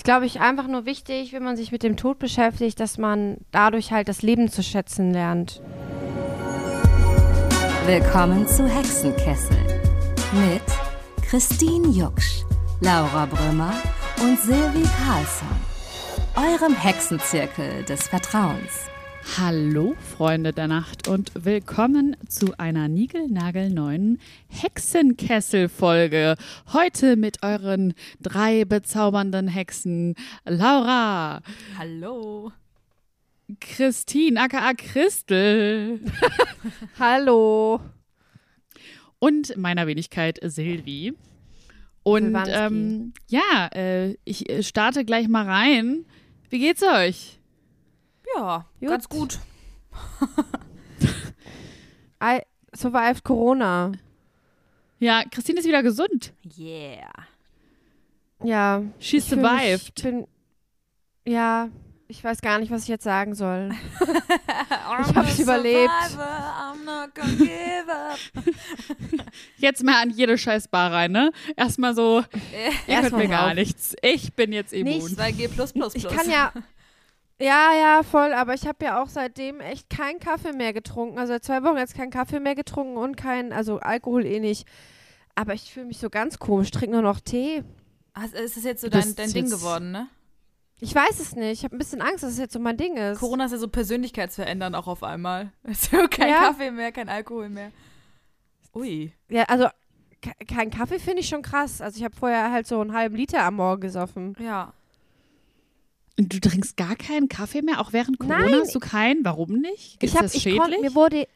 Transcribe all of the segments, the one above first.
ist, glaube ich, einfach nur wichtig, wenn man sich mit dem Tod beschäftigt, dass man dadurch halt das Leben zu schätzen lernt. Willkommen zu Hexenkessel mit Christine Jucksch, Laura Brümmer und Silvi Carlsson, eurem Hexenzirkel des Vertrauens. Hallo, Freunde der Nacht und willkommen zu einer niegelnagelneuen Hexenkessel-Folge. Heute mit euren drei bezaubernden Hexen Laura. Hallo. Christine, aka Christel. Hallo. Und meiner Wenigkeit Silvi. Und ähm, ja, äh, ich äh, starte gleich mal rein. Wie geht's euch? Ja, gut. ganz gut. I survived Corona. Ja, Christine ist wieder gesund. Yeah. Ja. She survived. Mich, bin, ja, ich weiß gar nicht, was ich jetzt sagen soll. ich hab's überlebt. jetzt mal an jede scheiß Bar rein, ne? Erstmal so, ihr könnt mir gar nichts. Ich bin jetzt immun. Nicht 2G+++. Ich kann ja, ja, ja, voll, aber ich habe ja auch seitdem echt keinen Kaffee mehr getrunken. Also seit zwei Wochen jetzt keinen Kaffee mehr getrunken und kein, also Alkohol eh nicht. Aber ich fühle mich so ganz komisch, trinke nur noch Tee. Also ist das jetzt so dein, dein Ding geworden, ne? Ich weiß es nicht. Ich habe ein bisschen Angst, dass es jetzt so mein Ding ist. Corona ist ja so Persönlichkeitsverändern auch auf einmal. Also kein ja. Kaffee mehr, kein Alkohol mehr. Ui. Ja, also kein Kaffee finde ich schon krass. Also ich habe vorher halt so einen halben Liter am Morgen gesoffen. Ja. Und du trinkst gar keinen Kaffee mehr? Auch während Corona Nein. hast du keinen? Warum nicht? Ist ich hab, das schädlich? Ich konnt, mir wurde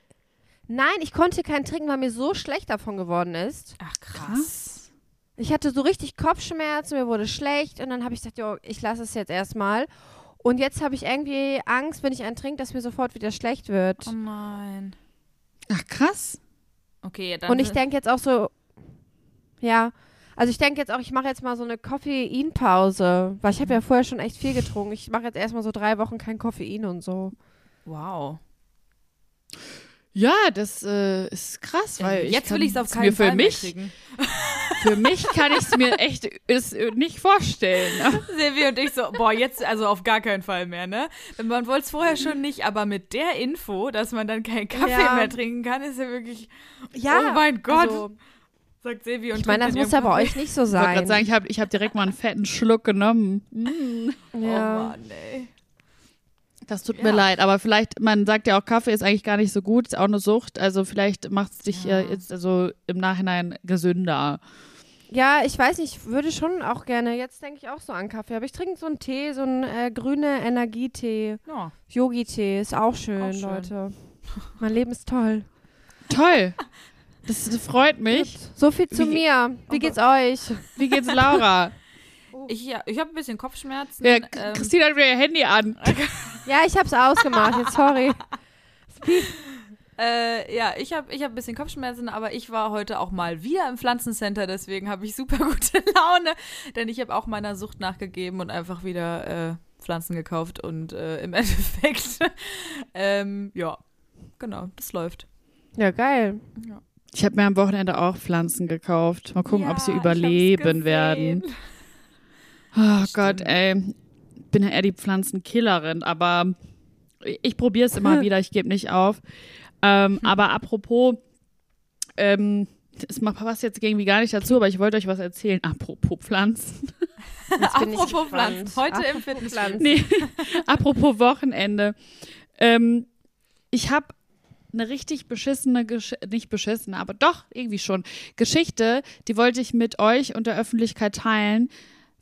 Nein, ich konnte keinen trinken, weil mir so schlecht davon geworden ist. Ach krass. Ich hatte so richtig Kopfschmerzen, mir wurde schlecht und dann habe ich gesagt, jo, ich lasse es jetzt erstmal. Und jetzt habe ich irgendwie Angst, wenn ich einen trinke, dass mir sofort wieder schlecht wird. Oh nein. Ach krass. Okay, dann. Und ich denke jetzt auch so, ja, also ich denke jetzt auch, ich mache jetzt mal so eine Koffeinpause, weil ich habe ja mhm. vorher schon echt viel getrunken. Ich mache jetzt erstmal so drei Wochen kein Koffein und so. Wow. Ja, das äh, ist krass, weil jetzt will ich es auf keinen Fall für mich, kriegen. Für mich kann ich es mir echt ist, äh, nicht vorstellen. Ne? Silvi und ich so, boah, jetzt also auf gar keinen Fall mehr, ne? Man wollte es vorher schon nicht, aber mit der Info, dass man dann keinen Kaffee ja. mehr trinken kann, ist ja wirklich, ja, oh mein Gott. Also, sagt Silvi und Ich meine, das muss ja bei euch nicht so sein. Ich wollte gerade sagen, ich habe ich hab direkt mal einen fetten Schluck genommen. Mm. Ja. Oh Mann, ey. Das tut ja. mir leid, aber vielleicht, man sagt ja auch, Kaffee ist eigentlich gar nicht so gut, ist auch eine Sucht. Also vielleicht macht es dich ja. äh, jetzt also im Nachhinein gesünder. Ja, ich weiß nicht, ich würde schon auch gerne, jetzt denke ich auch so an Kaffee, aber ich trinke so einen Tee, so einen äh, grüne Energietee. Ja. Yogi-Tee, ist auch schön, auch schön, Leute. Mein Leben ist toll. Toll. Das freut mich. So viel zu Wie, mir. Wie geht's euch? Wie geht's Laura? Ich, ja, ich habe ein bisschen Kopfschmerzen. Ja, ähm. Christine hat mir ihr Handy an. ja, ich habe es ausgemacht. Jetzt sorry. Äh, ja, ich habe ich hab ein bisschen Kopfschmerzen, aber ich war heute auch mal wieder im Pflanzencenter, deswegen habe ich super gute Laune, denn ich habe auch meiner Sucht nachgegeben und einfach wieder äh, Pflanzen gekauft und äh, im Endeffekt, ähm, ja, genau, das läuft. Ja, geil. Ja. Ich habe mir am Wochenende auch Pflanzen gekauft. Mal gucken, ja, ob sie überleben werden. Oh Gott, ey. Bin ja eher die Pflanzenkillerin, aber ich probiere es immer wieder, ich gebe nicht auf. Ähm, hm. aber apropos, ähm, das passt jetzt irgendwie gar nicht dazu, aber ich wollte euch was erzählen. Apropos Pflanzen. apropos Pflanzen. Heute apropos im Fitnesspflanzen. Nee, apropos Wochenende. Ähm, ich habe eine richtig beschissene, Gesch nicht beschissene, aber doch irgendwie schon Geschichte, die wollte ich mit euch und der Öffentlichkeit teilen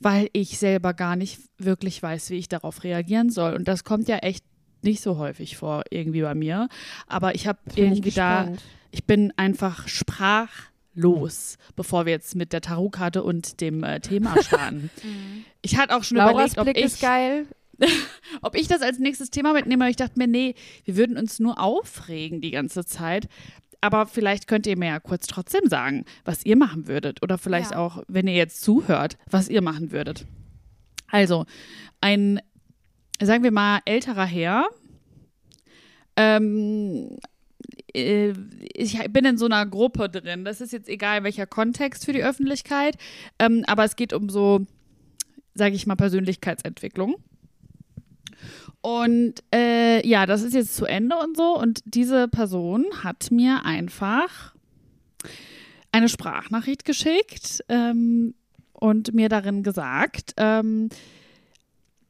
weil ich selber gar nicht wirklich weiß, wie ich darauf reagieren soll. Und das kommt ja echt nicht so häufig vor, irgendwie bei mir. Aber ich habe irgendwie da, ich bin einfach sprachlos, bevor wir jetzt mit der Tarotkarte und dem äh, Thema starten. Mhm. ich hatte auch schon Lauras überlegt, ob Blick ich, ist geil. ob ich das als nächstes Thema mitnehme. Ich dachte mir, nee, wir würden uns nur aufregen die ganze Zeit aber vielleicht könnt ihr mir ja kurz trotzdem sagen, was ihr machen würdet. Oder vielleicht ja. auch, wenn ihr jetzt zuhört, was ihr machen würdet. Also, ein, sagen wir mal, älterer Herr. Ähm, äh, ich bin in so einer Gruppe drin. Das ist jetzt egal, welcher Kontext für die Öffentlichkeit. Ähm, aber es geht um so sage ich mal, Persönlichkeitsentwicklung. Und äh, ja, das ist jetzt zu Ende und so. Und diese Person hat mir einfach eine Sprachnachricht geschickt ähm, und mir darin gesagt, ähm,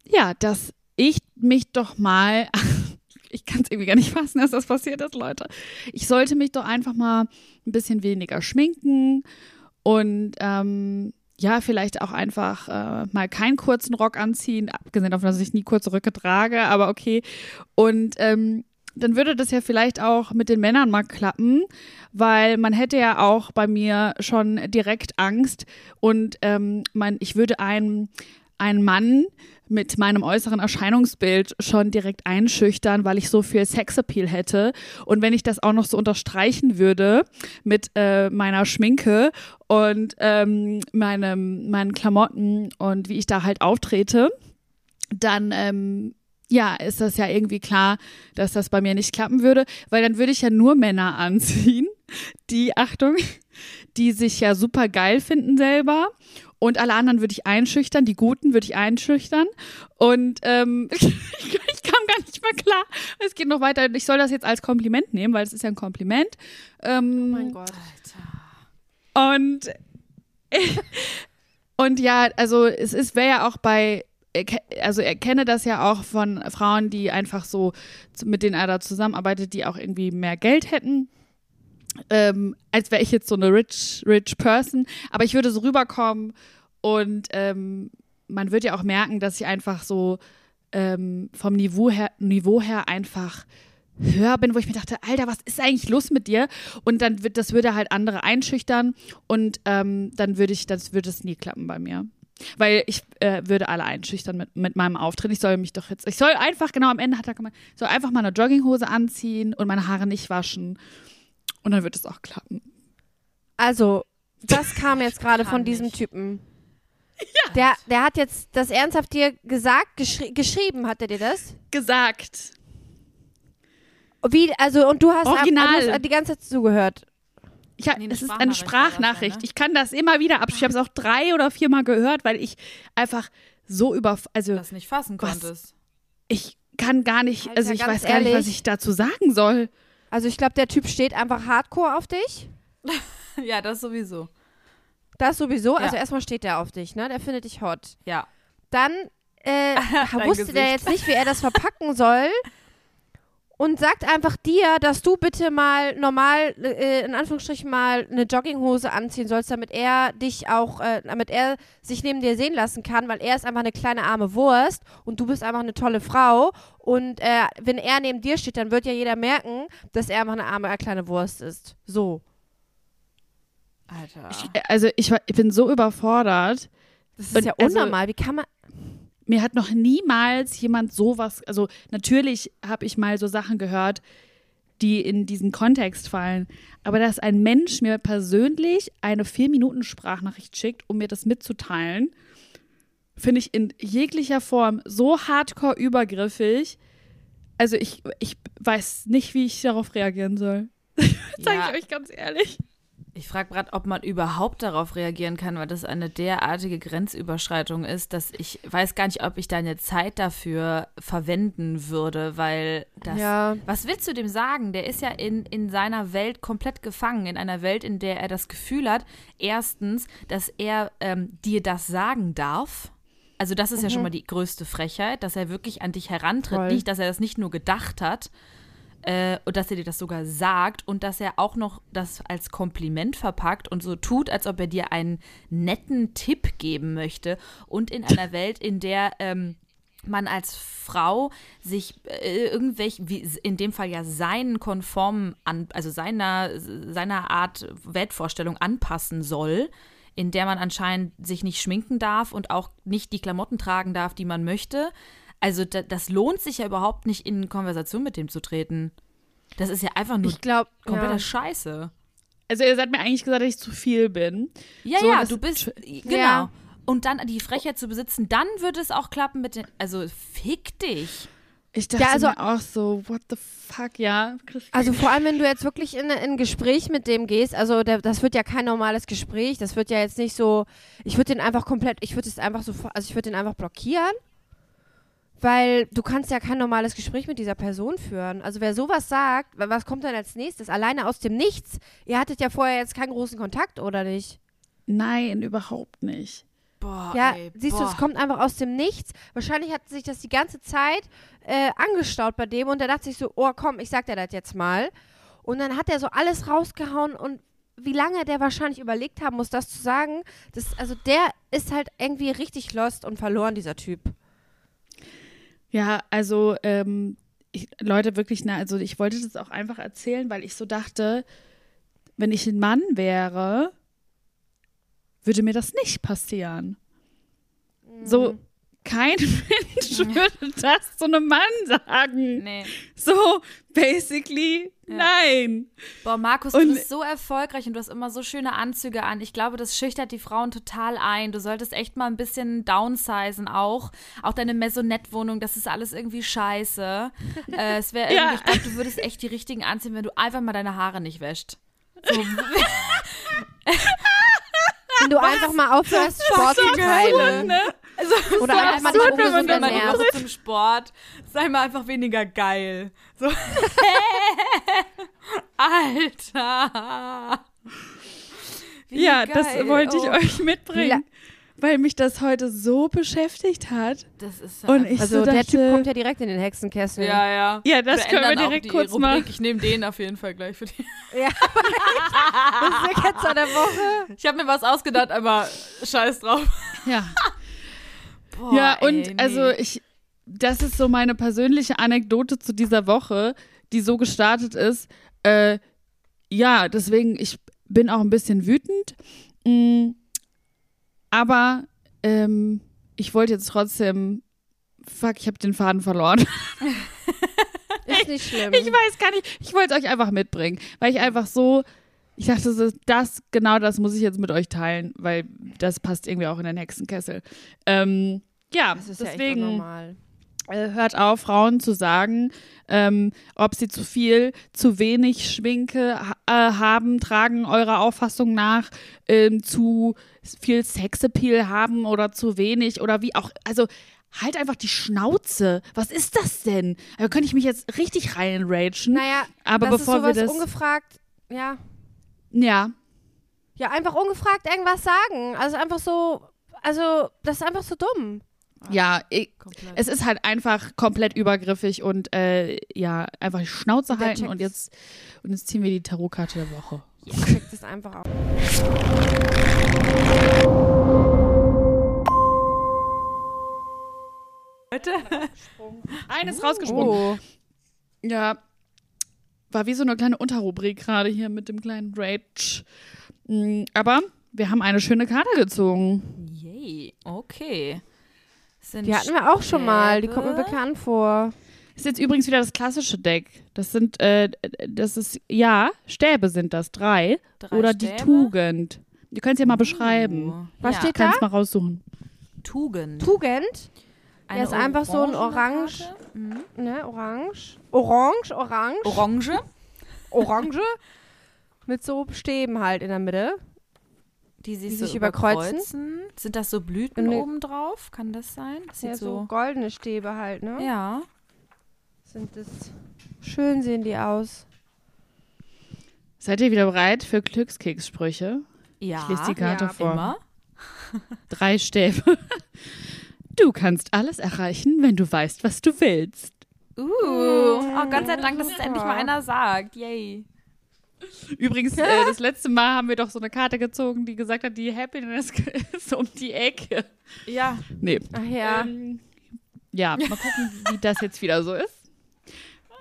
ja, dass ich mich doch mal, ich kann es irgendwie gar nicht fassen, dass das passiert ist, Leute. Ich sollte mich doch einfach mal ein bisschen weniger schminken und ähm, ja, vielleicht auch einfach äh, mal keinen kurzen Rock anziehen, abgesehen davon, dass ich nie kurze Röcke trage, aber okay. Und ähm, dann würde das ja vielleicht auch mit den Männern mal klappen, weil man hätte ja auch bei mir schon direkt Angst und ähm, man, ich würde einen, einen Mann mit meinem äußeren Erscheinungsbild schon direkt einschüchtern, weil ich so viel Sexappeal hätte. Und wenn ich das auch noch so unterstreichen würde mit äh, meiner Schminke und ähm, meinem, meinen Klamotten und wie ich da halt auftrete, dann ähm, ja, ist das ja irgendwie klar, dass das bei mir nicht klappen würde, weil dann würde ich ja nur Männer anziehen, die, Achtung, die sich ja super geil finden selber und alle anderen würde ich einschüchtern, die Guten würde ich einschüchtern. Und ähm, ich, kam gar nicht mehr klar. Es geht noch weiter. Ich soll das jetzt als Kompliment nehmen, weil es ist ja ein Kompliment. Ähm, oh mein Gott. Alter. Und, und ja, also es ist, wäre ja auch bei also er kenne das ja auch von Frauen, die einfach so, mit denen er da zusammenarbeitet, die auch irgendwie mehr Geld hätten ähm, als wäre ich jetzt so eine rich, rich Person. Aber ich würde so rüberkommen und ähm, man wird ja auch merken, dass ich einfach so ähm, vom Niveau her, Niveau her einfach höher bin, wo ich mir dachte, Alter, was ist eigentlich los mit dir? Und dann wird, das würde halt andere einschüchtern und ähm, dann würde ich, das würde es nie klappen bei mir. Weil ich äh, würde alle einschüchtern mit, mit meinem Auftritt. Ich soll mich doch jetzt, ich soll einfach, genau am Ende hat er gemeint, ich soll einfach mal eine Jogginghose anziehen und meine Haare nicht waschen. Und dann wird es auch klappen. Also, das kam jetzt gerade von diesem nicht. Typen. Ja. Der, der hat jetzt das ernsthaft dir gesagt, geschri geschrieben, hat er dir das? Gesagt. Wie, also, und du hast, Original. Ab, du hast die ganze Zeit zugehört. Ich hab, nee, es ist eine Sprachnachricht. Ne? Ich kann das immer wieder abspielen. Ich habe es auch drei oder viermal gehört, weil ich einfach so über. Also, das nicht fassen konntest. Ich kann gar nicht, also ich weiß gar nicht, was ich dazu sagen soll. Also ich glaube, der Typ steht einfach hardcore auf dich. ja, das sowieso. Das sowieso. Also erstmal steht der auf dich, ne? Der findet dich hot. Ja. Dann äh, wusste Gesicht. der jetzt nicht, wie er das verpacken soll und sagt einfach dir, dass du bitte mal normal, äh, in Anführungsstrichen mal eine Jogginghose anziehen sollst, damit er dich auch, äh, damit er sich neben dir sehen lassen kann, weil er ist einfach eine kleine arme Wurst und du bist einfach eine tolle Frau. Und äh, wenn er neben dir steht, dann wird ja jeder merken, dass er einfach eine arme, äh, kleine Wurst ist. So. Alter. Ich, also ich, ich bin so überfordert. Das ist und ja also unnormal. Also, Wie kann man mir hat noch niemals jemand sowas, also natürlich habe ich mal so Sachen gehört, die in diesen Kontext fallen, aber dass ein Mensch mir persönlich eine vier Minuten Sprachnachricht schickt, um mir das mitzuteilen, finde ich in jeglicher Form so hardcore übergriffig. Also ich, ich weiß nicht, wie ich darauf reagieren soll. Sage ja. ich euch ganz ehrlich. Ich frage gerade, ob man überhaupt darauf reagieren kann, weil das eine derartige Grenzüberschreitung ist, dass ich weiß gar nicht, ob ich deine Zeit dafür verwenden würde, weil das. Ja. Was willst du dem sagen? Der ist ja in, in seiner Welt komplett gefangen, in einer Welt, in der er das Gefühl hat, erstens, dass er ähm, dir das sagen darf. Also, das ist mhm. ja schon mhm. mal die größte Frechheit, dass er wirklich an dich herantritt. Voll. Nicht, dass er das nicht nur gedacht hat, äh, und dass er dir das sogar sagt und dass er auch noch das als Kompliment verpackt und so tut, als ob er dir einen netten Tipp geben möchte. Und in einer Welt, in der ähm, man als Frau sich äh, irgendwelche, wie in dem Fall ja seinen konformen, an, also seiner, seiner Art Weltvorstellung anpassen soll, in der man anscheinend sich nicht schminken darf und auch nicht die Klamotten tragen darf, die man möchte, also da, das lohnt sich ja überhaupt nicht, in Konversation mit dem zu treten. Das ist ja einfach nur ich glaub, komplette ja. Scheiße. Also ihr seid mir eigentlich gesagt, dass ich zu viel bin. Ja, so, ja, du bist, genau. Ja. Und dann die Frechheit zu besitzen, dann würde es auch klappen mit den, also fick dich. Ich dachte Ja, also- mir auch so, what the fuck, ja. Also vor allem, wenn du jetzt wirklich in, in ein Gespräch mit dem gehst, also der, das wird ja kein normales Gespräch, das wird ja jetzt nicht so, ich würde den einfach komplett, ich würde es einfach so, also ich würde den einfach blockieren, weil du kannst ja kein normales Gespräch mit dieser Person führen. Also wer sowas sagt, wa- was kommt dann als nächstes? Alleine aus dem Nichts. Ihr hattet ja vorher jetzt keinen großen Kontakt, oder nicht? Nein, überhaupt nicht. Boah, Ja, ey, siehst du, boah. es kommt einfach aus dem Nichts. Wahrscheinlich hat sich das die ganze Zeit äh, angestaut bei dem und der dachte sich so, oh komm, ich sag dir das jetzt mal. Und dann hat er so alles rausgehauen und wie lange der wahrscheinlich überlegt haben muss, das zu sagen, das, also der ist halt irgendwie richtig lost und verloren, dieser Typ. Ja, also, ähm, ich, Leute, wirklich, na, also ich wollte das auch einfach erzählen, weil ich so dachte, wenn ich ein Mann wäre, würde mir das nicht passieren. So, kein Mensch würde das zu einem Mann sagen. Nee. So, basically, Ja. nein. Boah, Markus, du Und- bist so erfolgreich und du hast immer so schöne Anzüge an. Ich glaube, das schüchtert die Frauen total ein. Du solltest echt mal ein bisschen downsizen auch. Auch deine Maisonette-Wohnung, das ist alles irgendwie scheiße. äh, es wäre Ja. irgendwie, ich glaube, du würdest echt die richtigen anziehen, wenn du einfach mal deine Haare nicht wäscht. So, Wenn du einfach mal aufhörst, Sport zu treiben. Ne? Oder einfach mal absurd, wenn man das mal zum Sport. Sei mal einfach weniger geil. So. Alter. Wie Ja, das geil. wollte ich Oh, euch mitbringen, weil mich das heute so beschäftigt hat. Das ist Und ich Also so der dachte, Typ kommt ja direkt in den Hexenkessel. Ja, ja. Ja, das können wir ändern auch direkt die kurz Rubrik. machen. Ich nehme den auf jeden Fall gleich für die. Ja. das ist der Ketzer der Woche. Ich habe mir was ausgedacht, aber scheiß drauf. ja. Boah, ja, und ey, nee. also ich, das ist so meine persönliche Anekdote zu dieser Woche, die so gestartet ist. Äh, ja, deswegen, ich bin auch ein bisschen wütend. Mm, aber ähm, ich wollte jetzt trotzdem. Fuck, ich habe den Faden verloren. Ist nicht schlimm. Ich weiß gar nicht. Ich wollte es euch einfach mitbringen, weil ich einfach so. Ich dachte, so, das, genau das muss ich jetzt mit euch teilen, weil das passt irgendwie auch in den Hexenkessel. Ähm, ja, das ja deswegen normal. äh, hört auf, Frauen zu sagen, ähm, ob sie zu viel, zu wenig Schminke ha- äh, haben, tragen eurer Auffassung nach, ähm, zu viel Sexappeal haben oder zu wenig oder wie auch. Also halt einfach die Schnauze. Was ist das denn? Da könnte ich mich jetzt richtig reinragen. Naja, aber das bevor wir das. ungefragt, ja. Ja, Ja, einfach ungefragt irgendwas sagen. Also einfach so, also das ist einfach so dumm. ja, ich, es ist halt einfach komplett übergriffig und äh, ja, einfach die Schnauze Der halten checkt's. und jetzt, und jetzt ziehen wir die Tarotkarte der Woche. Checkt es einfach auf. Eines rausgesprungen. Oh. Ja, war wie so eine kleine Unterrubrik gerade hier mit dem kleinen Rage. Mm, Aber wir haben eine schöne Karte gezogen. Yay, okay. Sind Die hatten wir auch schon mal. Die kommt mir bekannt vor. Ist jetzt übrigens wieder das klassische Deck. Das sind, äh, das ist, ja, Stäbe sind das, drei. Drei Oder die Stäbe? Tugend. Ihr könnt es ja mal beschreiben. Uh, Was ja. steht Kannst mal raussuchen. Tugend. Tugend. Eine ist einfach so ein Orange. Mhm. Ne, orange. Orange, orange. Orange. Orange. Mit so Stäben halt in der Mitte. Die sich, Die so sich überkreuzen. überkreuzen. Sind das so Blüten Nee. oben drauf? Kann das sein? Das sieht Ja, so so. goldene Stäbe halt, ne? Ja. Sind das. Schön sehen die aus. Seid ihr wieder bereit für Glückskekssprüche? Ja. Ich lese die Karte ja, vor. Immer. Drei Stäbe. Du kannst alles erreichen, wenn du weißt, was du willst. Uh. Oh, Gott sei Dank, dass es endlich mal einer sagt. Yay. Übrigens, äh, das letzte Mal haben wir doch so eine Karte gezogen, die gesagt hat, die Happiness ist um die Ecke. Ja. Nee. Ach ja. Ähm, ja, mal gucken, wie das jetzt wieder so ist.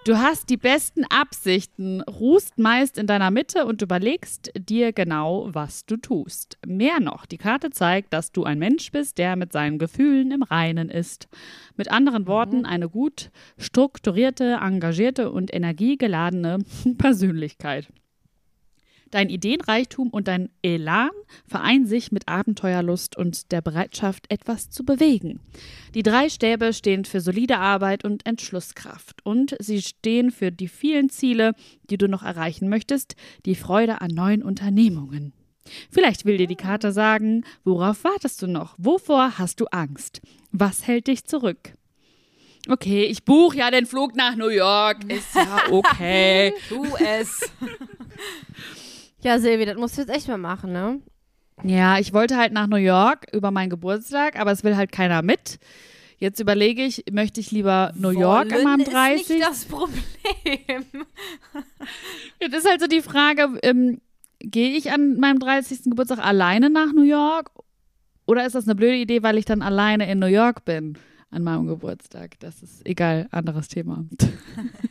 Du hast die besten Absichten, ruhst meist in deiner Mitte und überlegst dir genau, was du tust. Mehr noch, die Karte zeigt, dass du ein Mensch bist, der mit seinen Gefühlen im Reinen ist. Mit anderen Worten, eine gut strukturierte, engagierte und energiegeladene Persönlichkeit. Dein Ideenreichtum und dein Elan vereinen sich mit Abenteuerlust und der Bereitschaft, etwas zu bewegen. Die drei Stäbe stehen für solide Arbeit und Entschlusskraft und sie stehen für die vielen Ziele, die du noch erreichen möchtest, die Freude an neuen Unternehmungen. Vielleicht will dir die Karte sagen, worauf wartest du noch? Wovor hast du Angst? Was hält dich zurück? Okay, ich buche ja den Flug nach New York. Ist ja okay. Tu es. Ja, Silvi, das musst du jetzt echt mal machen, ne? Ja, ich wollte halt nach New York über meinen Geburtstag, aber es will halt keiner mit. Jetzt überlege ich, möchte ich lieber New York an meinem 30? Ist nicht das Problem. Jetzt ist halt so die Frage, ähm, gehe ich an meinem 30. Geburtstag alleine nach New York? Oder ist das eine blöde Idee, weil ich dann alleine in New York bin an meinem Geburtstag? Das ist egal, anderes Thema.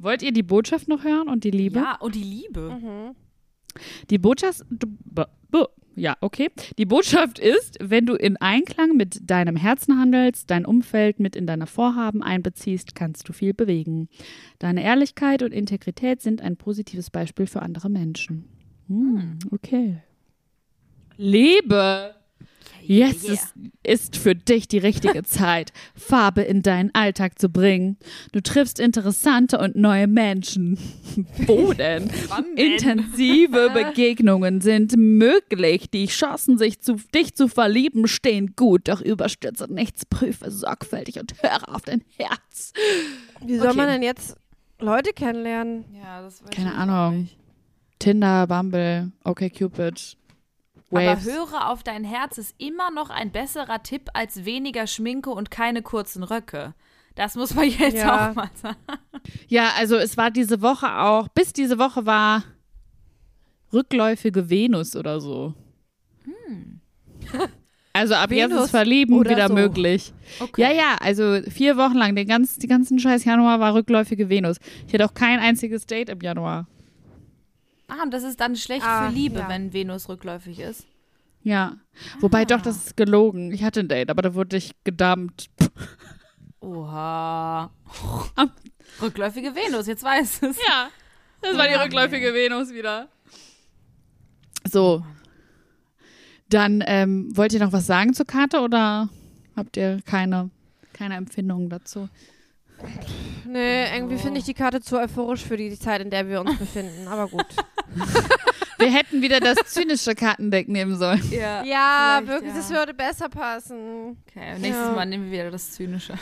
Wollt ihr die Botschaft noch hören und die Liebe? Ja, und die Liebe. Mhm. Die Botschaft. Ja, okay. Die Botschaft ist, wenn du in Einklang mit deinem Herzen handelst, dein Umfeld mit in deine Vorhaben einbeziehst, kannst du viel bewegen. Deine Ehrlichkeit und Integrität sind ein positives Beispiel für andere Menschen. Hm, okay. Liebe. Jetzt Yeah. ist, ist für dich die richtige Zeit, Farbe in deinen Alltag zu bringen. Du triffst interessante und neue Menschen. Wo denn? Intensive Begegnungen sind möglich. Die Chancen, sich zu, dich zu verlieben, stehen gut. Doch überstürze nichts, prüfe sorgfältig und höre auf dein Herz. Wie soll Okay. man denn jetzt Leute kennenlernen? Ja, das weiß Keine Ahnung. nicht. Tinder, Bumble, OkCupid, Aber Waves. höre auf dein Herz ist immer noch ein besserer Tipp als weniger Schminke und keine kurzen Röcke. Das muss man jetzt Ja. auch mal sagen. Ja, also es war diese Woche auch, bis diese Woche war rückläufige Venus oder so. Also ab jetzt Venus ist Verlieben wieder so. möglich. Okay. Ja, ja, also vier Wochen lang, den ganzen, die ganzen scheiß Januar war rückläufige Venus. Ich hatte auch kein einziges Date im Januar. Ah, und das ist dann schlecht Ah, für Liebe, ja. wenn Venus rückläufig ist. Ja. Wobei doch, das ist gelogen. Ich hatte ein Date, aber da wurde ich gedammt. Oha. Rückläufige Venus, jetzt weiß es. Ja, das war die Ja. rückläufige Venus wieder. So. Dann ähm, wollt ihr noch was sagen zur Karte oder habt ihr keine, keine Empfindungen dazu? Nee, irgendwie finde ich die Karte zu euphorisch für die Zeit, in der wir uns befinden. Aber gut. Wir hätten wieder das zynische Kartendeck nehmen sollen. Ja, Ja, wirklich, ja. das würde besser passen. Okay, nächstes Ja. Mal nehmen wir wieder das Zynische.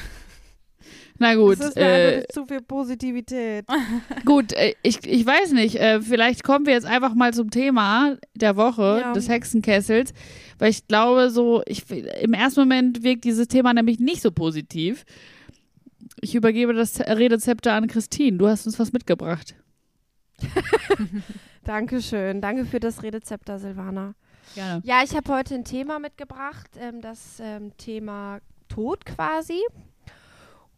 Na gut, das ist äh, zu viel Positivität. gut, äh, ich, ich weiß nicht, äh, vielleicht kommen wir jetzt einfach mal zum Thema der Woche Ja. des Hexenkessels, weil ich glaube so, ich, im ersten Moment wirkt dieses Thema nämlich nicht so positiv. Ich übergebe das Redezepter an Christine. Du hast uns was mitgebracht. Dankeschön. Danke für das Redezepter, Silvana. Gerne. Ja, ich habe heute ein Thema mitgebracht, ähm, das ähm, Thema Tod quasi.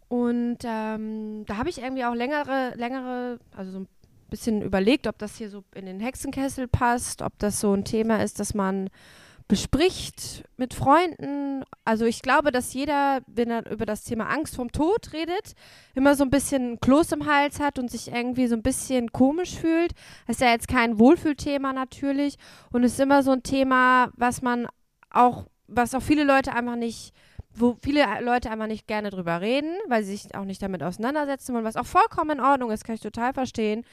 Und ähm, da habe ich irgendwie auch längere, längere, also so ein bisschen überlegt, ob das hier so in den Hexenkessel passt, ob das so ein Thema ist, das man bespricht mit Freunden. Also ich glaube, dass jeder, wenn er über das Thema Angst vom Tod redet, immer so ein bisschen Kloß im Hals hat und sich irgendwie so ein bisschen komisch fühlt. Das ist ja jetzt kein Wohlfühlthema natürlich und ist immer so ein Thema, was man auch, was auch viele Leute einfach nicht, wo viele Leute einfach nicht gerne drüber reden, weil sie sich auch nicht damit auseinandersetzen wollen, was auch vollkommen in Ordnung ist, kann ich total verstehen.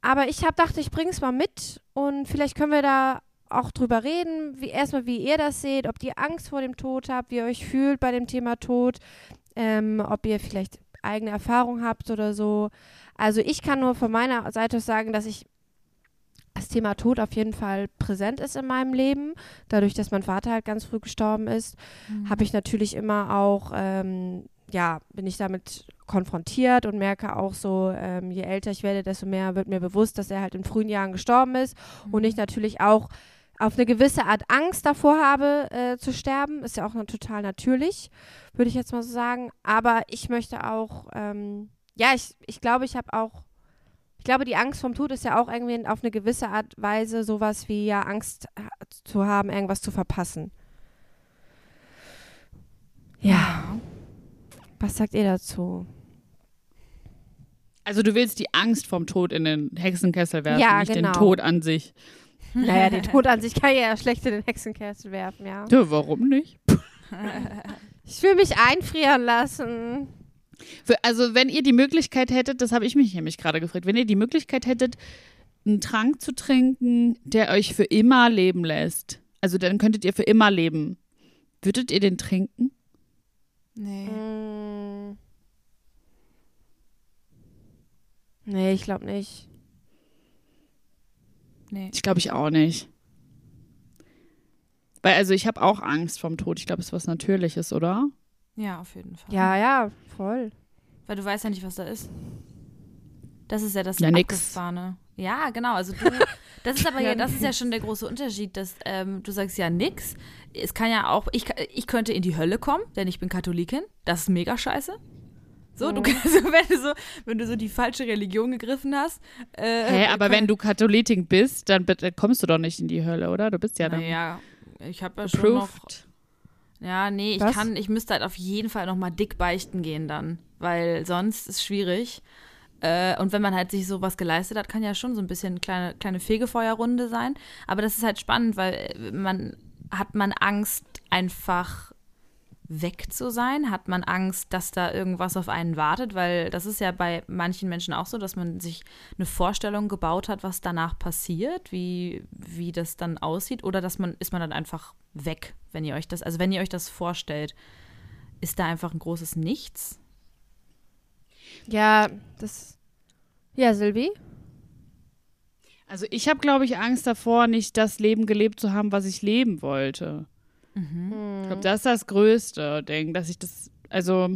Aber ich habe dachte, ich bringe es mal mit und vielleicht können wir da auch drüber reden, wie erstmal wie ihr das seht, ob ihr Angst vor dem Tod habt, wie ihr euch fühlt bei dem Thema Tod, ähm, ob ihr vielleicht eigene Erfahrung habt oder so. Also ich kann nur von meiner Seite aus sagen, dass ich das Thema Tod auf jeden Fall präsent ist in meinem Leben. Dadurch, dass mein Vater halt ganz früh gestorben ist, habe ich natürlich immer auch, ähm, ja, bin ich damit konfrontiert und merke auch so, ähm, je älter ich werde, desto mehr wird mir bewusst, dass er halt in frühen Jahren gestorben ist und ich natürlich auch auf eine gewisse Art Angst davor habe, äh, zu sterben. Ist ja auch total natürlich, würde ich jetzt mal so sagen. Aber ich möchte auch, ähm, ja, ich, ich glaube, ich habe auch, ich glaube, die Angst vom Tod ist ja auch irgendwie auf eine gewisse Art Weise sowas wie ja Angst äh, zu haben, irgendwas zu verpassen. Ja. Was sagt ihr dazu? Also du willst die Angst vom Tod in den Hexenkessel werfen, Ja, nicht genau. den Tod an sich. Naja, den Tod an sich kann ich ja schlecht in den Hexenkessel werfen, ja. Ja, warum nicht? Ich will mich einfrieren lassen. Für, also wenn ihr die Möglichkeit hättet, das habe ich mich nämlich gerade gefragt, wenn ihr die Möglichkeit hättet, einen Trank zu trinken, der euch für immer leben lässt, also dann könntet ihr für immer leben, würdet ihr den trinken? Nee. Mm. Nee, ich glaube nicht. Nee. Ich glaube ich auch nicht. Weil also ich habe auch Angst vom Tod. Ich glaube, es ist was Natürliches, oder? Ja, auf jeden Fall. Ja, ja, voll. Weil du weißt ja nicht, was da ist. Das ist ja das Ja, nix. Abgefahrene. Ja, genau. Also du, das ist aber ja, das ist ja schon der große Unterschied, dass ähm, du sagst ja nix. Es kann ja auch, ich, ich könnte in die Hölle kommen, denn ich bin Katholikin. Das ist mega scheiße. So, du kannst, wenn du so, wenn du so die falsche Religion gegriffen hast. Äh, Hä, aber wenn du Katholikin bist, dann bitte kommst du doch nicht in die Hölle, oder? Du bist ja dann Naja, ich habe ja schon noch. Ja, nee, ich Was? kann, ich müsste halt auf jeden Fall noch mal dick beichten gehen dann, weil sonst ist schwierig. Äh, und wenn man halt sich sowas geleistet hat, kann ja schon so ein bisschen kleine, kleine Fegefeuerrunde sein. Aber das ist halt spannend, weil äh, man hat man Angst, einfach weg zu sein? Hat man Angst, dass da irgendwas auf einen wartet? Weil das ist ja bei manchen Menschen auch so, dass man sich eine Vorstellung gebaut hat, was danach passiert, wie, wie das dann aussieht. Oder dass man, ist man dann einfach weg, wenn ihr euch das, also wenn ihr euch das vorstellt, ist da einfach ein großes Nichts? Ja, das. Ja, Silvi? Also ich habe, glaube ich, Angst davor, nicht das Leben gelebt zu haben, was ich leben wollte. Ich glaube, das ist das größte Ding, dass ich das, also,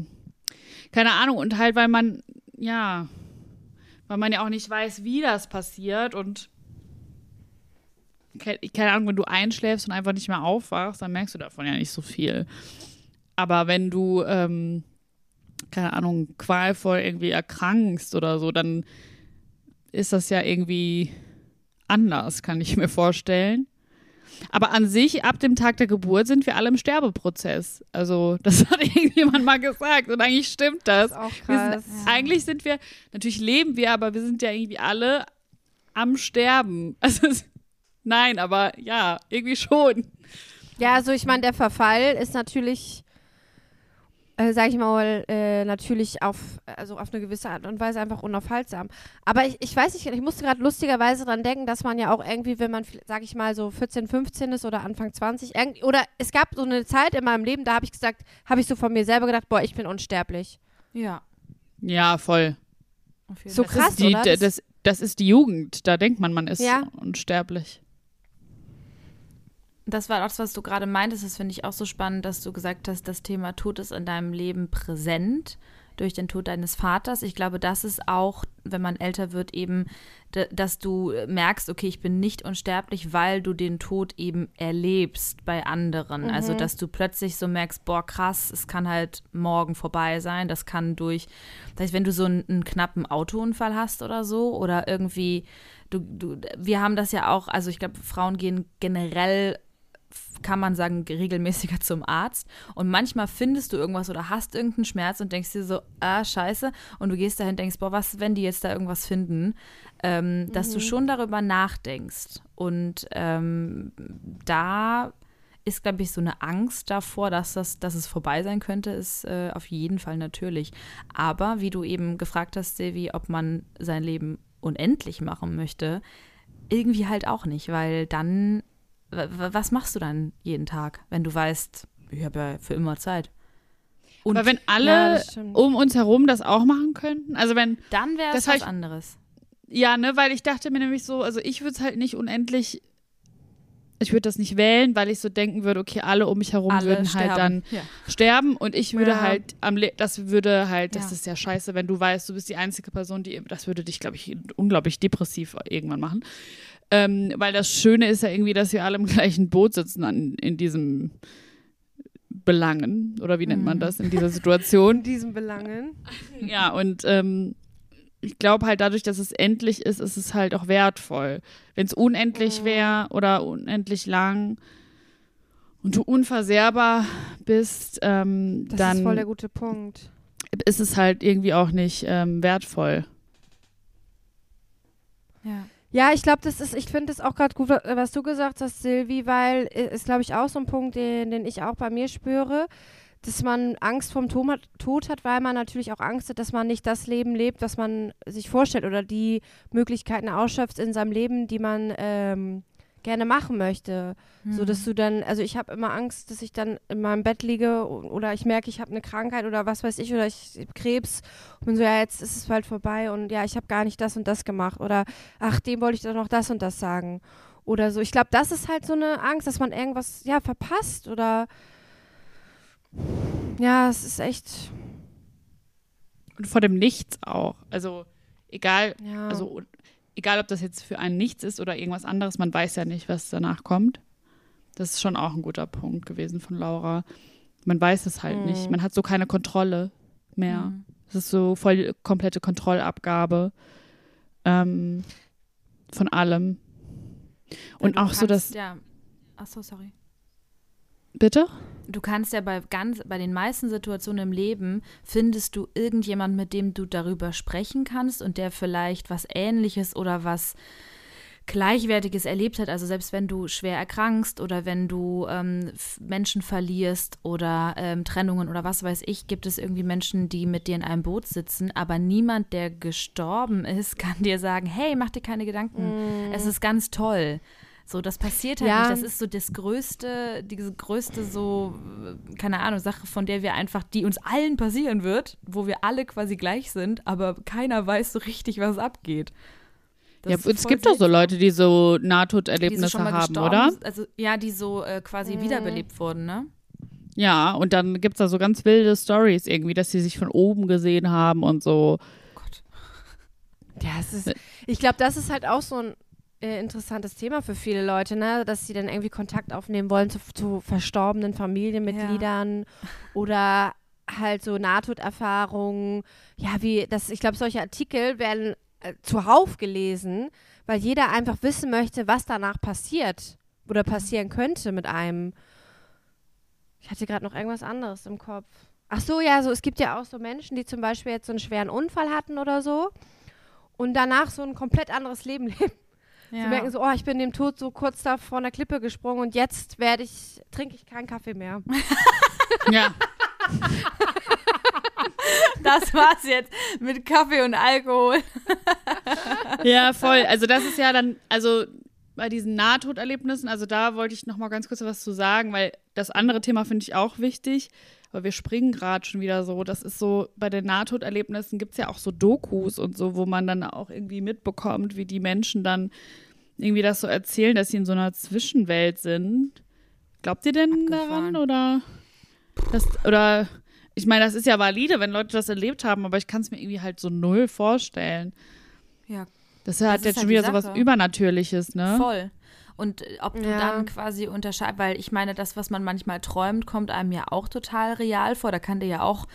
keine Ahnung, und halt, weil man, ja, weil man ja auch nicht weiß, wie das passiert und ke- keine Ahnung, wenn du einschläfst und einfach nicht mehr aufwachst, dann merkst du davon ja nicht so viel. Aber wenn du, ähm, keine Ahnung, qualvoll irgendwie erkrankst oder so, dann ist das ja irgendwie anders, kann ich mir vorstellen. Aber an sich, ab dem Tag der Geburt sind wir alle im Sterbeprozess. Also, das hat irgendjemand mal gesagt und eigentlich stimmt das. Das ist sind, eigentlich sind wir, natürlich leben wir, aber wir sind ja irgendwie alle am Sterben. Also, nein, aber ja, irgendwie schon. Ja, also ich meine, der Verfall ist natürlich, äh, sag ich mal, äh, natürlich auf, also auf eine gewisse Art und Weise einfach unaufhaltsam. Aber ich, ich weiß nicht, ich musste gerade lustigerweise dran denken, dass man ja auch irgendwie, wenn man, sag ich mal, so 14, 15 ist oder Anfang 20, irgendwie, oder es gab so eine Zeit in meinem Leben, da habe ich gesagt, habe ich so von mir selber gedacht, boah, ich bin unsterblich. Ja. Ja, voll. Auf jeden So Fall. krass, Die, oder? das, das, das ist die Jugend. Da denkt man, man ist Ja. unsterblich. Das war auch das, was du gerade meintest. Das finde ich auch so spannend, dass du gesagt hast, das Thema Tod ist in deinem Leben präsent durch den Tod deines Vaters. Ich glaube, das ist auch, wenn man älter wird, eben, dass du merkst, okay, ich bin nicht unsterblich, weil du den Tod eben erlebst bei anderen. Also, dass du plötzlich so merkst, boah, krass, es kann halt morgen vorbei sein. Das kann durch, das heißt, wenn du so einen, einen knappen Autounfall hast oder so oder irgendwie, du, du, wir haben das ja auch, also ich glaube, Frauen gehen generell kann man sagen, regelmäßiger zum Arzt. Und manchmal findest du irgendwas oder hast irgendeinen Schmerz und denkst dir so, ah, scheiße. Und du gehst dahin und denkst, boah, was, wenn die jetzt da irgendwas finden? Ähm, Dass du schon darüber nachdenkst. Und ähm, da ist, glaube ich, so eine Angst davor, dass, das, dass es vorbei sein könnte, ist äh, auf jeden Fall natürlich. Aber wie du eben gefragt hast, Silvi, ob man sein Leben unendlich machen möchte, irgendwie halt auch nicht, weil dann, was machst du dann jeden Tag, wenn du weißt, ich habe ja für immer Zeit? Und Aber wenn Ja, alle stimmt. um uns herum das auch machen könnten, also wenn, dann wäre es was ich- anderes. ja, ne, weil ich dachte mir nämlich so, also ich würde es halt nicht unendlich, ich würde das nicht wählen, weil ich so denken würde, okay, alle um mich herum Alle würden sterben. halt dann Ja. sterben und ich würde Ja. halt am Le das würde halt, das Ja. ist ja scheiße, wenn du weißt, du bist die einzige Person, die, das würde dich, glaube ich, unglaublich depressiv irgendwann machen. Ähm, weil das Schöne ist ja irgendwie, dass wir alle im gleichen Boot sitzen an, in diesem Belangen, oder wie nennt man Mhm. das, in dieser Situation. In diesen Belangen. Ja, und ähm, ich glaube halt dadurch, dass es endlich ist, ist es halt auch wertvoll. Wenn es unendlich wäre oder unendlich lang und du unversehrbar bist, ähm, Das dann ist voll der gute Punkt. ist es halt irgendwie auch nicht ähm, wertvoll. Ja. Ja, ich glaube, das ist, ich finde es auch gerade gut, was du gesagt hast, Silvi, weil äh, ist, glaube ich, auch so ein Punkt, den, den ich auch bei mir spüre, dass man Angst vom Tod hat, weil man natürlich auch Angst hat, dass man nicht das Leben lebt, was man sich vorstellt oder die Möglichkeiten ausschöpft in seinem Leben, die man ähm, gerne machen möchte. Mhm. So dass du dann, also ich habe immer Angst, dass ich dann in meinem Bett liege oder ich merke, ich habe eine Krankheit oder was weiß ich oder ich habe Krebs und bin so, ja, jetzt ist es bald vorbei und ja, ich habe gar nicht das und das gemacht oder ach, dem wollte ich doch noch das und das sagen oder so. Ich glaube, das ist halt so eine Angst, dass man irgendwas ja verpasst oder ja, es ist echt und vor dem Nichts auch. Also egal, ja. also egal ob das jetzt für einen nichts ist oder irgendwas anderes, man weiß ja nicht, was danach kommt. Das ist schon auch ein guter Punkt gewesen von Laura. Man weiß es halt mhm. nicht. Man hat so keine Kontrolle mehr. Es mhm. ist so voll komplette Kontrollabgabe ähm, von allem. Und auch kannst, so, dass. Ja. Achso, sorry. Bitte? Du kannst ja bei ganz, bei den meisten Situationen im Leben findest du irgendjemand, mit dem du darüber sprechen kannst und der vielleicht was Ähnliches oder was Gleichwertiges erlebt hat. Also selbst wenn du schwer erkrankst oder wenn du ähm, Menschen verlierst oder ähm, Trennungen oder was weiß ich, gibt es irgendwie Menschen, die mit dir in einem Boot sitzen, aber niemand, der gestorben ist, kann dir sagen, hey, mach dir keine Gedanken, mm. es ist ganz toll. So, das passiert halt ja. nicht. Das ist so das größte, diese größte so, keine Ahnung, Sache, von der wir einfach, die uns allen passieren wird, wo wir alle quasi gleich sind, aber keiner weiß so richtig, was abgeht. Das ja, es gibt doch so Leute, die so Nahtoderlebnisse haben, oder? Also ja, die so äh, quasi mhm. wiederbelebt wurden, ne? Ja, und dann gibt es da so ganz wilde Stories irgendwie, dass sie sich von oben gesehen haben und so. Oh Gott. Ja, es ist, ich glaube, das ist halt auch so ein äh, interessantes Thema für viele Leute, ne? dass sie dann irgendwie Kontakt aufnehmen wollen zu, zu verstorbenen Familienmitgliedern ja. oder halt so Nahtoderfahrungen. Ja, wie das, ich glaube, solche Artikel werden äh, zuhauf gelesen, weil jeder einfach wissen möchte, was danach passiert oder passieren könnte mit einem. Ich hatte gerade noch irgendwas anderes im Kopf. Ach so, ja, so es gibt ja auch so Menschen, die zum Beispiel jetzt so einen schweren Unfall hatten oder so und danach so ein komplett anderes Leben leben. Ja. Sie merken so, oh, ich bin dem Tod so kurz da vor einer Klippe gesprungen und jetzt werde ich, trinke ich keinen Kaffee mehr. ja. das war's jetzt mit Kaffee und Alkohol. ja, voll. Also das ist ja dann, also bei diesen Nahtoderlebnissen, also da wollte ich noch mal ganz kurz was zu sagen, weil das andere Thema finde ich auch wichtig. Aber wir springen gerade schon wieder so. Das ist so, bei den Nahtoderlebnissen gibt es ja auch so Dokus und so, wo man dann auch irgendwie mitbekommt, wie die Menschen dann irgendwie das so erzählen, dass sie in so einer Zwischenwelt sind. Glaubt ihr denn Abgefahren. daran oder das, oder ich meine, das ist ja valide, wenn Leute das erlebt haben, aber ich kann es mir irgendwie halt so null vorstellen. Ja. Das, das hat jetzt halt schon wieder so was Übernatürliches, ne? Voll. Und äh, ob du ja. dann quasi unterscheidest, weil ich meine, das, was man manchmal träumt, kommt einem ja auch total real vor. Da kann dir ja auch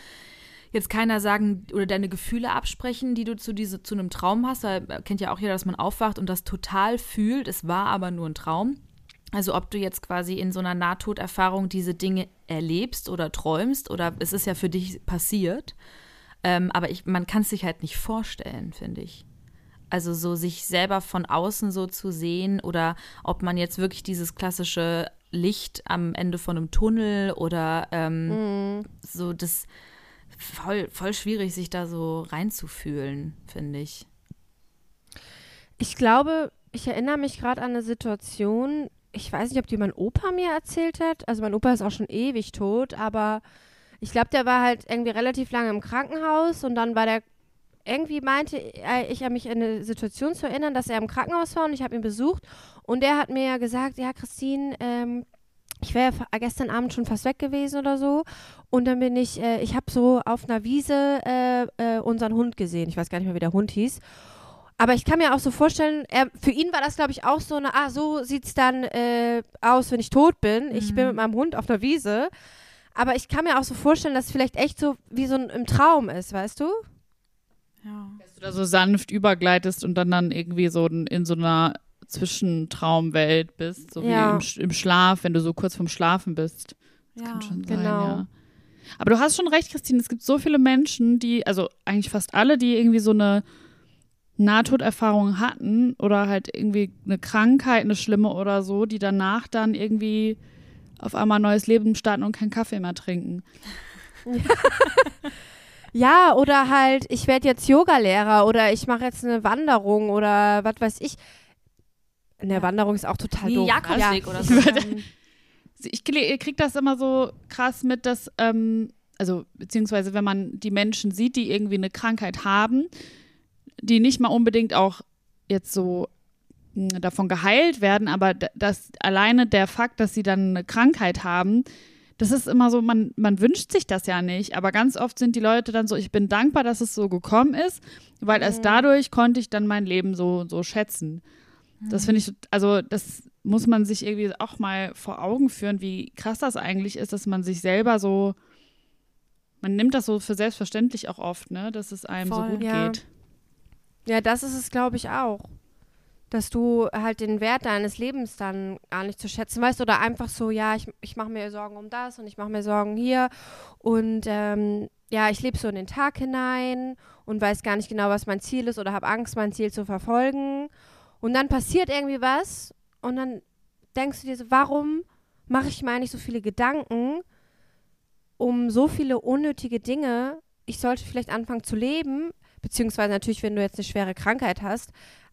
jetzt keiner sagen oder deine Gefühle absprechen, die du zu, diese, zu einem Traum hast. Da kennt ja auch jeder, dass man aufwacht und das total fühlt. Es war aber nur ein Traum. Also ob du jetzt quasi in so einer Nahtoderfahrung diese Dinge erlebst oder träumst oder es ist ja für dich passiert. Ähm, aber ich, man kann es sich halt nicht vorstellen, finde ich. Also so sich selber von außen so zu sehen oder ob man jetzt wirklich dieses klassische Licht am Ende von einem Tunnel oder ähm, mhm. so das voll, voll schwierig, sich da so reinzufühlen, finde ich. Ich glaube, ich erinnere mich gerade an eine Situation, ich weiß nicht, ob die mein Opa mir erzählt hat. Also mein Opa ist auch schon ewig tot, aber ich glaube, der war halt irgendwie relativ lange im Krankenhaus und dann war der irgendwie meinte ich mich an eine Situation zu erinnern, dass er im Krankenhaus war und ich habe ihn besucht und er hat mir ja gesagt, ja Christine, ähm, ich wäre ja gestern Abend schon fast weg gewesen oder so und dann bin ich, äh, ich habe so auf einer Wiese äh, äh, unseren Hund gesehen, ich weiß gar nicht mehr, wie der Hund hieß. Aber ich kann mir auch so vorstellen, er, für ihn war das, glaube ich, auch so eine, ah, so sieht es dann äh, aus, wenn ich tot bin. Mhm. Ich bin mit meinem Hund auf einer Wiese. Aber ich kann mir auch so vorstellen, dass es vielleicht echt so wie so ein im Traum ist, weißt du? Ja. Dass du da so sanft übergleitest und dann dann irgendwie so in so einer Zwischentraumwelt bist, so ja. wie im, im, Schlaf, wenn du so kurz vorm Schlafen bist. Das ja, kann schon sein, genau. ja. Aber du hast schon recht, Christine, es gibt so viele Menschen, die, also eigentlich fast alle, die irgendwie so eine Nahtoderfahrungen hatten oder halt irgendwie eine Krankheit, eine schlimme oder so, die danach dann irgendwie auf einmal ein neues Leben starten und keinen Kaffee mehr trinken. Ja, oder halt, ich werde jetzt Yogalehrer oder ich mache jetzt eine Wanderung oder was weiß ich. Eine Ja. Wanderung ist auch total Wie doof. Jakobsweg oder so. Ähm, Ich krie- krieg das immer so krass mit, dass, ähm, also beziehungsweise wenn man die Menschen sieht, die irgendwie eine Krankheit haben, die nicht mal unbedingt auch jetzt so mh, davon geheilt werden, aber dass alleine der Fakt, dass sie dann eine Krankheit haben, das ist immer so, man, man wünscht sich das ja nicht, aber ganz oft sind die Leute dann so, ich bin dankbar, dass es so gekommen ist, weil erst Mhm. dadurch konnte ich dann mein Leben so, so schätzen. Das finde ich, also das muss man sich irgendwie auch mal vor Augen führen, wie krass das eigentlich ist, dass man sich selber so, man nimmt das so für selbstverständlich auch oft, ne, dass es einem Voll. so gut Ja. geht. ja, das ist es, glaube ich, auch. Dass du halt den Wert deines Lebens dann gar nicht zu schätzen weißt oder einfach so, ja, ich, ich mache mir Sorgen um das und ich mache mir Sorgen hier und ähm, ja, ich lebe so in den Tag hinein und weiß gar nicht genau, was mein Ziel ist oder habe Angst, mein Ziel zu verfolgen. Und dann passiert irgendwie was und dann denkst du dir so, warum mache ich mir eigentlich so viele Gedanken um so viele unnötige Dinge? Ich sollte vielleicht anfangen zu leben, beziehungsweise natürlich, wenn du jetzt eine schwere Krankheit hast,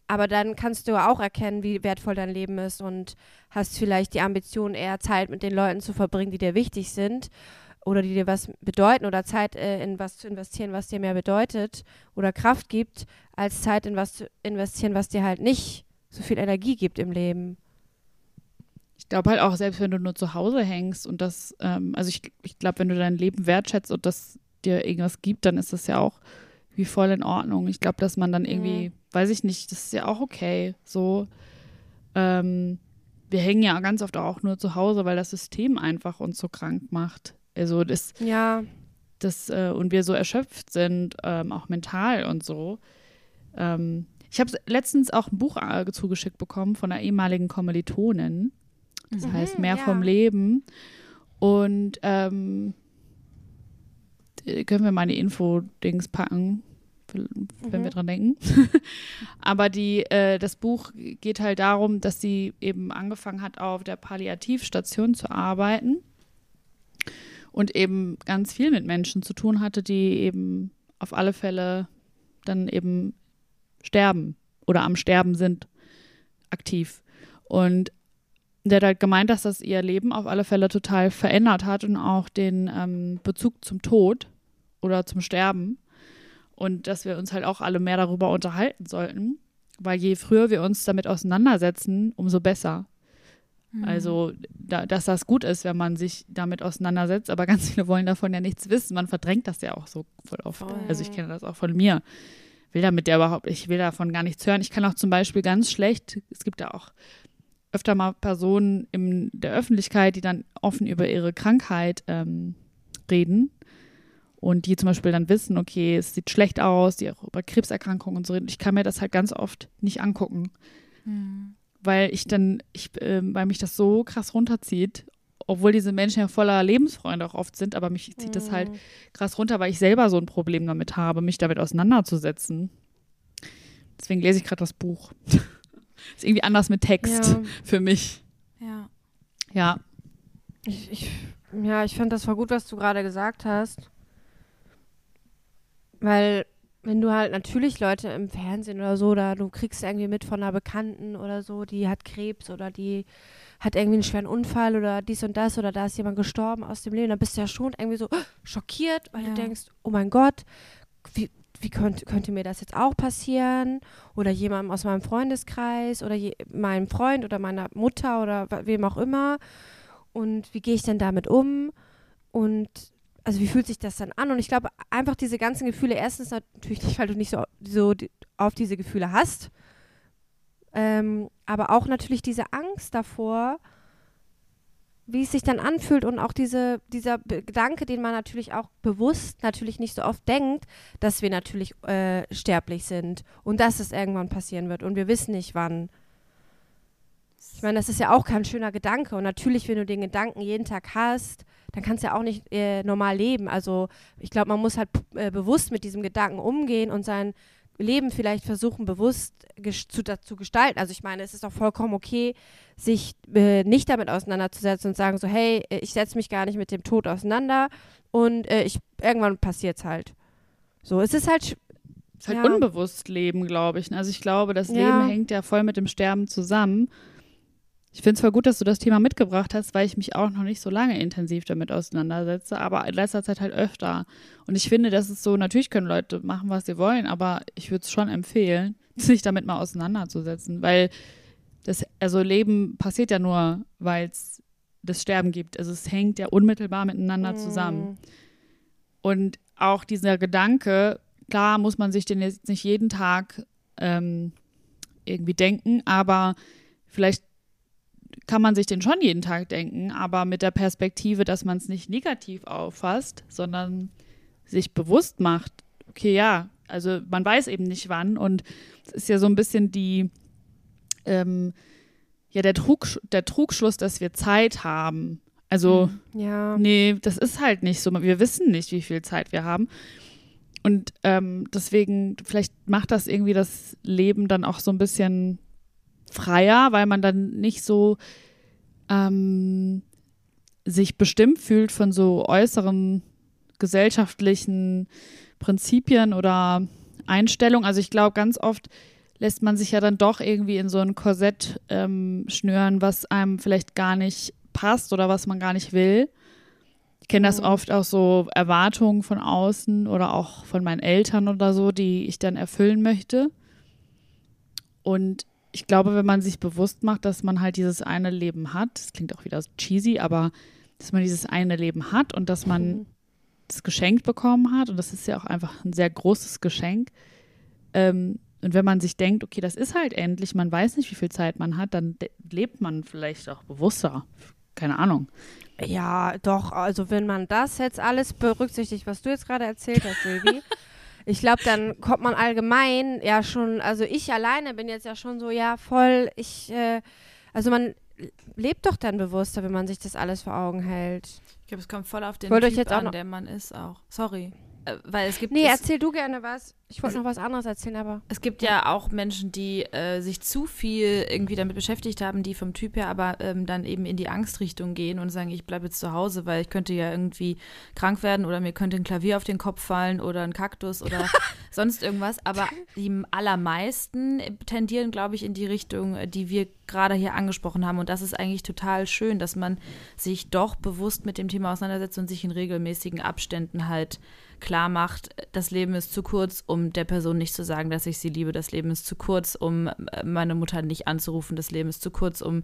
aber dann kannst du auch erkennen, wie wertvoll dein Leben ist und hast vielleicht die Ambition, eher Zeit mit den Leuten zu verbringen, die dir wichtig sind oder die dir was bedeuten oder Zeit äh, in was zu investieren, was dir mehr bedeutet oder Kraft gibt, als Zeit in was zu investieren, was dir halt nicht so viel Energie gibt im Leben. Ich glaube halt auch, selbst wenn du nur zu Hause hängst und das, ähm, also ich, ich glaube, wenn du dein Leben wertschätzt und das dir irgendwas gibt, dann ist das ja auch wie voll in Ordnung. Ich glaube, dass man dann irgendwie, weiß ich nicht, das ist ja auch okay. So, ähm, wir hängen ja ganz oft auch nur zu Hause, weil das System einfach uns so krank macht. Also das, Ja, das äh, und wir so erschöpft sind, ähm, auch mental und so. Ähm, ich habe letztens auch ein Buch äh, zugeschickt bekommen von einer ehemaligen Kommilitonin. Das Mhm, heißt Mehr ja. vom Leben. Und ähm, äh, können wir mal eine Info-Dings packen, wenn Mhm. wir dran denken. Aber die, äh, das Buch geht halt darum, dass sie eben angefangen hat, auf der Palliativstation zu arbeiten und eben ganz viel mit Menschen zu tun hatte, die eben auf alle Fälle dann eben sterben oder am Sterben sind, aktiv. Und der hat halt gemeint, dass das ihr Leben auf alle Fälle total verändert hat und auch den ähm, Bezug zum Tod oder zum Sterben. Und dass wir uns halt auch alle mehr darüber unterhalten sollten, weil je früher wir uns damit auseinandersetzen, umso besser. Also, da, dass das gut ist, wenn man sich damit auseinandersetzt, aber ganz viele wollen davon ja nichts wissen. Man verdrängt das ja auch so voll oft. Voll. Also ich kenne das auch von mir. Will damit ja überhaupt, ich will davon gar nichts hören. Ich kann auch zum Beispiel ganz schlecht, es gibt ja auch öfter mal Personen in der Öffentlichkeit, die dann offen über ihre Krankheit ähm, reden und die zum Beispiel dann wissen, okay, es sieht schlecht aus, die auch über Krebserkrankungen und so reden. Ich kann mir das halt ganz oft nicht angucken Hm. weil ich dann, ich, ähm, weil mich das so krass runterzieht, obwohl diese Menschen ja voller Lebensfreunde auch oft sind, aber mich zieht das halt Mhm. krass runter, weil ich selber so ein Problem damit habe, mich damit auseinanderzusetzen. Deswegen lese ich gerade das Buch. Ist irgendwie anders mit Text Ja, für mich. Ja. Ja. ich, ich, ja, ich finde das voll gut, was du gerade gesagt hast. Weil, wenn du halt natürlich Leute im Fernsehen oder so, oder du kriegst irgendwie mit von einer Bekannten oder so, die hat Krebs oder die hat irgendwie einen schweren Unfall oder dies und das oder da ist jemand gestorben aus dem Leben, dann bist du ja schon irgendwie so schockiert, weil Ja. du denkst, oh mein Gott, wie, wie könnte, könnte mir das jetzt auch passieren? Oder jemandem aus meinem Freundeskreis oder je, meinem Freund oder meiner Mutter oder wem auch immer. Und wie gehe ich denn damit um? Und also wie fühlt sich das dann an? Und ich glaube, einfach diese ganzen Gefühle, erstens natürlich nicht, weil du nicht so, so auf diese Gefühle hast, ähm, aber auch natürlich diese Angst davor, wie es sich dann anfühlt und auch diese, dieser Gedanke, den man natürlich auch bewusst natürlich nicht so oft denkt, dass wir natürlich äh, sterblich sind und dass es irgendwann passieren wird und wir wissen nicht wann. Ich meine, das ist ja auch kein schöner Gedanke und natürlich, wenn du den Gedanken jeden Tag hast, dann kannst du ja auch nicht äh, normal leben. Also ich glaube, man muss halt äh, bewusst mit diesem Gedanken umgehen und sein Leben vielleicht versuchen, bewusst zu, zu gestalten. Also ich meine, es ist auch vollkommen okay, sich äh, nicht damit auseinanderzusetzen und sagen so, hey, äh, ich setze mich gar nicht mit dem Tod auseinander und äh, ich irgendwann passiert es halt. So, es ist halt. Es ist halt ja. unbewusst Leben, glaube ich. Also ich glaube, das ja. Leben hängt ja voll mit dem Sterben zusammen. Ich finde es voll gut, dass du das Thema mitgebracht hast, weil ich mich auch noch nicht so lange intensiv damit auseinandersetze, aber in letzter Zeit halt öfter. Und ich finde, das ist so, natürlich können Leute machen, was sie wollen, aber ich würde es schon empfehlen, sich damit mal auseinanderzusetzen, weil das, also Leben passiert ja nur, weil es das Sterben gibt. Also es hängt ja unmittelbar miteinander zusammen. Mm. Und auch dieser Gedanke, klar muss man sich den jetzt nicht jeden Tag ähm, irgendwie denken, aber vielleicht kann man sich den schon jeden Tag denken, aber mit der Perspektive, dass man es nicht negativ auffasst, sondern sich bewusst macht, okay, ja, also man weiß eben nicht wann und es ist ja so ein bisschen die, ähm, ja, der, Trug, der Trugschluss, dass wir Zeit haben. Also, hm, ja. nee, das ist halt nicht so. Wir wissen nicht, wie viel Zeit wir haben. Und ähm, deswegen, vielleicht macht das irgendwie das Leben dann auch so ein bisschen freier, weil man dann nicht so ähm, sich bestimmt fühlt von so äußeren gesellschaftlichen Prinzipien oder Einstellungen. Also ich glaube, ganz oft lässt man sich ja dann doch irgendwie in so ein Korsett ähm, schnüren, was einem vielleicht gar nicht passt oder was man gar nicht will. Ich kenne das mhm. oft auch so Erwartungen von außen oder auch von meinen Eltern oder so, die ich dann erfüllen möchte. Und ich glaube, wenn man sich bewusst macht, dass man halt dieses eine Leben hat, das klingt auch wieder cheesy, aber dass man dieses eine Leben hat und dass man mhm. geschenkt bekommen hat, und das ist ja auch einfach ein sehr großes Geschenk. Ähm, und wenn man sich denkt, okay, das ist halt endlich, man weiß nicht, wie viel Zeit man hat, dann lebt man vielleicht auch bewusster. Keine Ahnung. Ja, doch, also wenn man das jetzt alles berücksichtigt, was du jetzt gerade erzählt hast, Silvi, ich glaube, dann kommt man allgemein ja schon, also ich alleine bin jetzt ja schon so, ja, voll, ich, äh, also man lebt doch dann bewusster, wenn man sich das alles vor Augen hält. Ich glaube, es kommt voll auf den Wollt Typ jetzt an, der man ist auch. Sorry. Äh, weil es gibt. Nee, erzähl du gerne was. Ich wollte noch was anderes erzählen, aber. Es gibt ja auch Menschen, die äh, sich zu viel irgendwie damit beschäftigt haben, die vom Typ her aber ähm, dann eben in die Angstrichtung gehen und sagen, ich bleibe jetzt zu Hause, weil ich könnte ja irgendwie krank werden oder mir könnte ein Klavier auf den Kopf fallen oder ein Kaktus oder sonst irgendwas. Aber die allermeisten tendieren, glaube ich, in die Richtung, die wir gerade hier angesprochen haben. Und das ist eigentlich total schön, dass man sich doch bewusst mit dem Thema auseinandersetzt und sich in regelmäßigen Abständen halt klar macht, das Leben ist zu kurz, um der Person nicht zu sagen, dass ich sie liebe. Das Leben ist zu kurz, um äh, meine Mutter nicht anzurufen. Das Leben ist zu kurz, um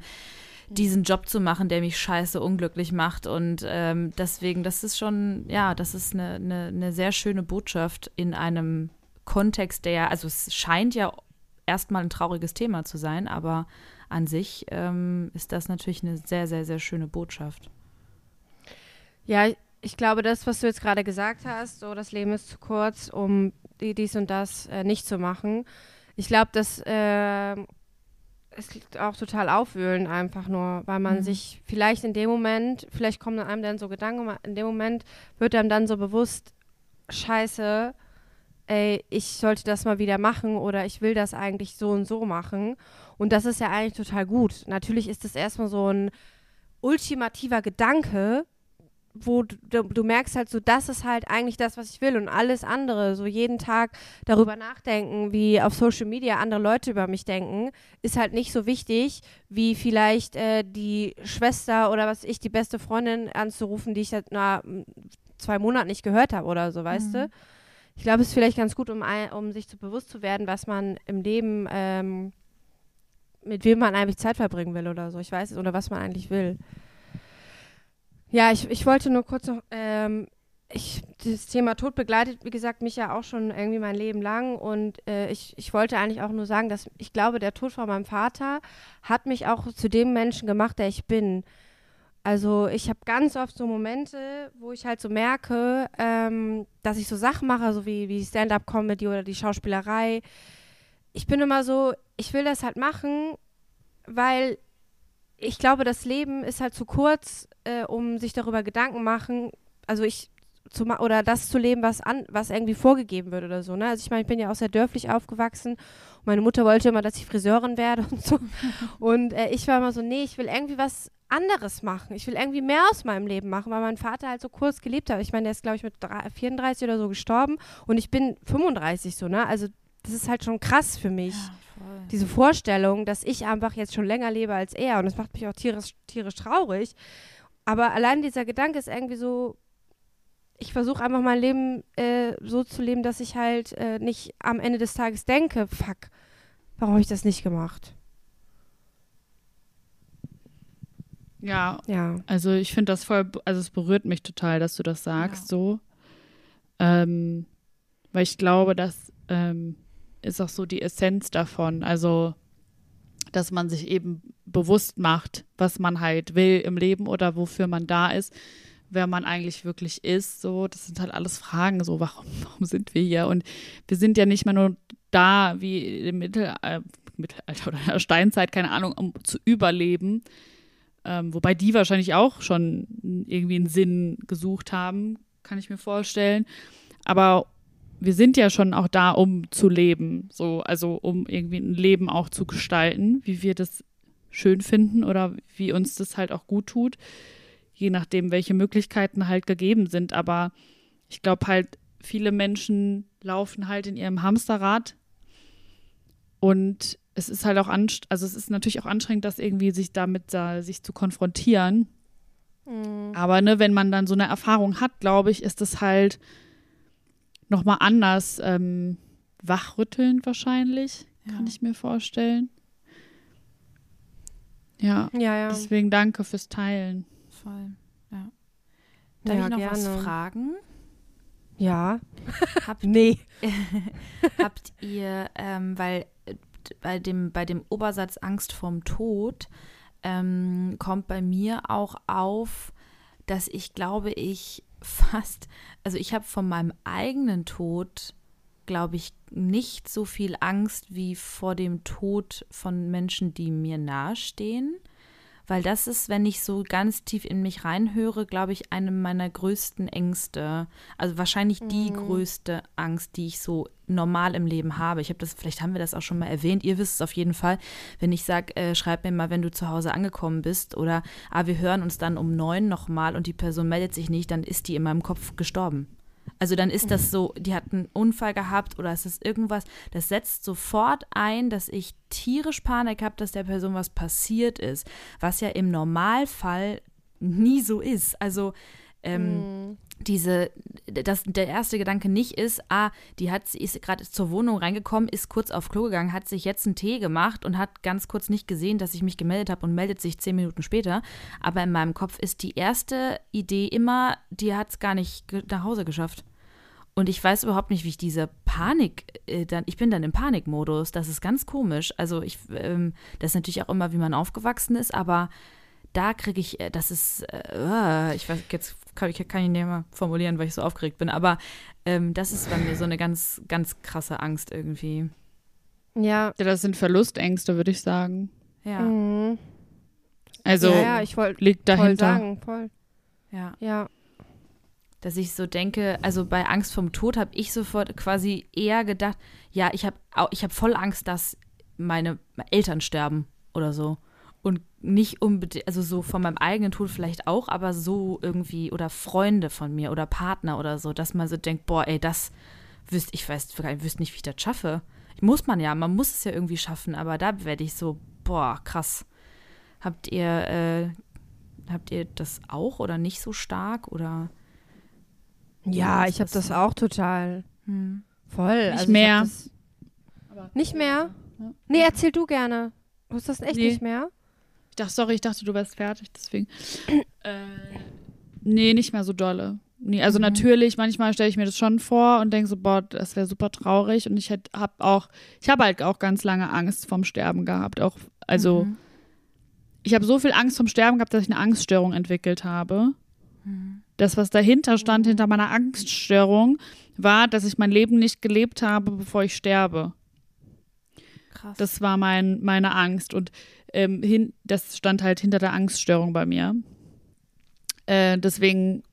diesen Job zu machen, der mich scheiße unglücklich macht. Und ähm, deswegen, das ist schon, ja, das ist eine, eine, eine sehr schöne Botschaft in einem Kontext, der ja, also es scheint ja erstmal ein trauriges Thema zu sein, aber an sich ähm, ist das natürlich eine sehr, sehr, sehr schöne Botschaft. Ja, ich glaube, das, was du jetzt gerade gesagt hast, so das Leben ist zu kurz, um dies und das äh, nicht zu machen. Ich glaube, das äh, ist auch total aufwühlen, einfach nur, weil man mhm. sich vielleicht in dem Moment, vielleicht kommen einem dann so Gedanken, in dem Moment wird einem dann so bewusst, scheiße, ey, ich sollte das mal wieder machen oder ich will das eigentlich so und so machen. Und das ist ja eigentlich total gut. Natürlich ist das erstmal so ein ultimativer Gedanke, wo du, du, merkst halt so, das ist halt eigentlich das, was ich will und alles andere, so jeden Tag darüber nachdenken, wie auf Social Media andere Leute über mich denken, ist halt nicht so wichtig, wie vielleicht äh, die Schwester oder was ich, die beste Freundin anzurufen, die ich seit na, zwei Monaten nicht gehört habe oder so, weißt mhm. du? Ich glaube, es ist vielleicht ganz gut, um, um sich zu bewusst zu werden, was man im Leben, ähm, mit wem man eigentlich Zeit verbringen will oder so, ich weiß es, oder was man eigentlich will. Ja, ich, ich wollte nur kurz noch, ähm, ich, das Thema Tod begleitet, wie gesagt, mich ja auch schon irgendwie mein Leben lang und äh, ich, ich wollte eigentlich auch nur sagen, dass ich glaube, der Tod von meinem Vater hat mich auch zu dem Menschen gemacht, der ich bin. Also ich habe ganz oft so Momente, wo ich halt so merke, ähm, dass ich so Sachen mache, so wie, wie Stand-up-Comedy oder die Schauspielerei. Ich bin immer so, ich will das halt machen, weil ich glaube, das Leben ist halt zu kurz, äh, um sich darüber Gedanken machen. Also ich zu oder das zu leben, was an, was irgendwie vorgegeben wird oder so. Ne? Also ich meine, ich bin ja auch sehr dörflich aufgewachsen. Meine Mutter wollte immer, dass ich Friseurin werde und so. Und äh, ich war immer so, nee, ich will irgendwie was anderes machen. Ich will irgendwie mehr aus meinem Leben machen, weil mein Vater halt so kurz gelebt hat. Ich meine, der ist, glaube ich, mit drei- 34 oder so gestorben und ich bin 35 so, ne? Also das ist halt schon krass für mich. voll. Diese Vorstellung, dass ich einfach jetzt schon länger lebe als er und das macht mich auch tierisch, tierisch traurig. Aber allein dieser Gedanke ist irgendwie so, ich versuche einfach mein Leben äh, so zu leben, dass ich halt äh, nicht am Ende des Tages denke, fuck, warum habe ich das nicht gemacht? Ja, Ja. also ich finde das voll, also es berührt mich total, dass du das sagst, so. Ähm, weil ich glaube, das ähm, ist auch so die Essenz davon. Also, dass man sich eben bewusst macht, was man halt will im Leben oder wofür man da ist, wer man eigentlich wirklich ist. So, das sind halt alles Fragen, so, warum, warum sind wir hier? Und wir sind ja nicht mehr nur da wie im Mittel, äh, Mittelalter oder der Steinzeit, keine Ahnung, um zu überleben. Ähm, wobei die wahrscheinlich auch schon irgendwie einen Sinn gesucht haben, kann ich mir vorstellen. Aber wir sind ja schon auch da, um zu leben, so, also um irgendwie ein Leben auch zu gestalten, wie wir das schön finden oder wie uns das halt auch gut tut, je nachdem, welche Möglichkeiten halt gegeben sind. Aber ich glaube halt, viele Menschen laufen halt in ihrem Hamsterrad und es ist halt auch anstrengend, also es ist natürlich auch anstrengend, das irgendwie sich damit da, sich zu konfrontieren. Mhm. Aber ne, wenn man dann so eine Erfahrung hat, glaube ich, ist es halt nochmal anders ähm, wachrüttelnd wahrscheinlich, kann Ja. ich mir vorstellen. Ja, Ja, ja. deswegen danke fürs Teilen. Voll. Ja. Darf ja, ich noch gerne. was fragen? Ja. Habt, Nee. habt ihr, ähm, weil äh, bei dem, bei dem Obersatz Angst vorm Tod ähm, kommt bei mir auch auf, dass ich glaube, ich fast, also ich habe von meinem eigenen Tod, glaube ich, nicht so viel Angst wie vor dem Tod von Menschen, die mir nahestehen. Weil das ist, wenn ich so ganz tief in mich reinhöre, glaube ich, eine meiner größten Ängste. Also wahrscheinlich die größte Angst, die ich so normal im Leben habe. Ich habe das, vielleicht haben wir das auch schon mal erwähnt. Ihr wisst es auf jeden Fall, wenn ich sage, äh, schreib mir mal, wenn du zu Hause angekommen bist oder ah, wir hören uns dann um neun nochmal und die Person meldet sich nicht, dann ist die in meinem Kopf gestorben. Also dann ist das so, die hat einen Unfall gehabt oder es ist irgendwas, das setzt sofort ein, dass ich tierisch Panik habe, dass der Person was passiert ist, was ja im Normalfall nie so ist. Also ähm, diese, dass der erste Gedanke nicht ist, ah, die hat, ist gerade zur Wohnung reingekommen, ist kurz auf Klo gegangen, hat sich jetzt einen Tee gemacht und hat ganz kurz nicht gesehen, dass ich mich gemeldet habe und meldet sich zehn Minuten später. Aber in meinem Kopf ist die erste Idee immer, die hat es gar nicht nach Hause geschafft. Und ich weiß überhaupt nicht, wie ich diese Panik äh, dann, ich bin dann im Panikmodus. Das ist ganz komisch. Also ich, ähm, das ist natürlich auch immer, wie man aufgewachsen ist, aber da kriege ich, äh, das ist, äh, ich weiß, jetzt kann ich, kann ich nicht mehr formulieren, weil ich so aufgeregt bin, aber ähm, das ist bei mir so eine ganz, ganz krasse Angst irgendwie. Ja. Ja, das sind Verlustängste, würde ich sagen. Ja, Mhm. Also ja, ja, ich wollte liegt voll dahinter. sagen, voll. ja. Ja. dass ich so denke, also bei Angst vom Tod habe ich sofort quasi eher gedacht, ja, ich habe ich habe voll Angst, dass meine Eltern sterben oder so und nicht unbedingt, also so von meinem eigenen Tod vielleicht auch, aber so irgendwie oder Freunde von mir oder Partner oder so, dass man so denkt, boah, ey, das wüsste ich weiß, ich wüsste nicht, wie ich das schaffe. Muss man ja, man muss es ja irgendwie schaffen, aber da werde ich so, boah, krass. Habt ihr äh, habt ihr das auch oder nicht so stark oder Ja, ich habe das auch total. hm. Voll. Nicht also mehr. Das nicht mehr? Nee, erzähl du gerne. Du hast das echt Nee. nicht mehr? Ich dachte, sorry, ich dachte, du wärst fertig, deswegen. äh, nee, nicht mehr so dolle. Nee, also natürlich, manchmal stelle ich mir das schon vor und denke so, boah, das wäre super traurig. Und ich hätte, hab auch, ich habe halt auch ganz lange Angst vom Sterben gehabt. Auch, also, Mhm. ich habe so viel Angst vom Sterben gehabt, dass ich eine Angststörung entwickelt habe. Mhm. Das, was dahinter stand, hinter meiner Angststörung, war, dass ich mein Leben nicht gelebt habe, bevor ich sterbe. Krass. Das war mein, meine Angst. Und ähm, hin, das stand halt hinter der Angststörung bei mir. Äh, deswegen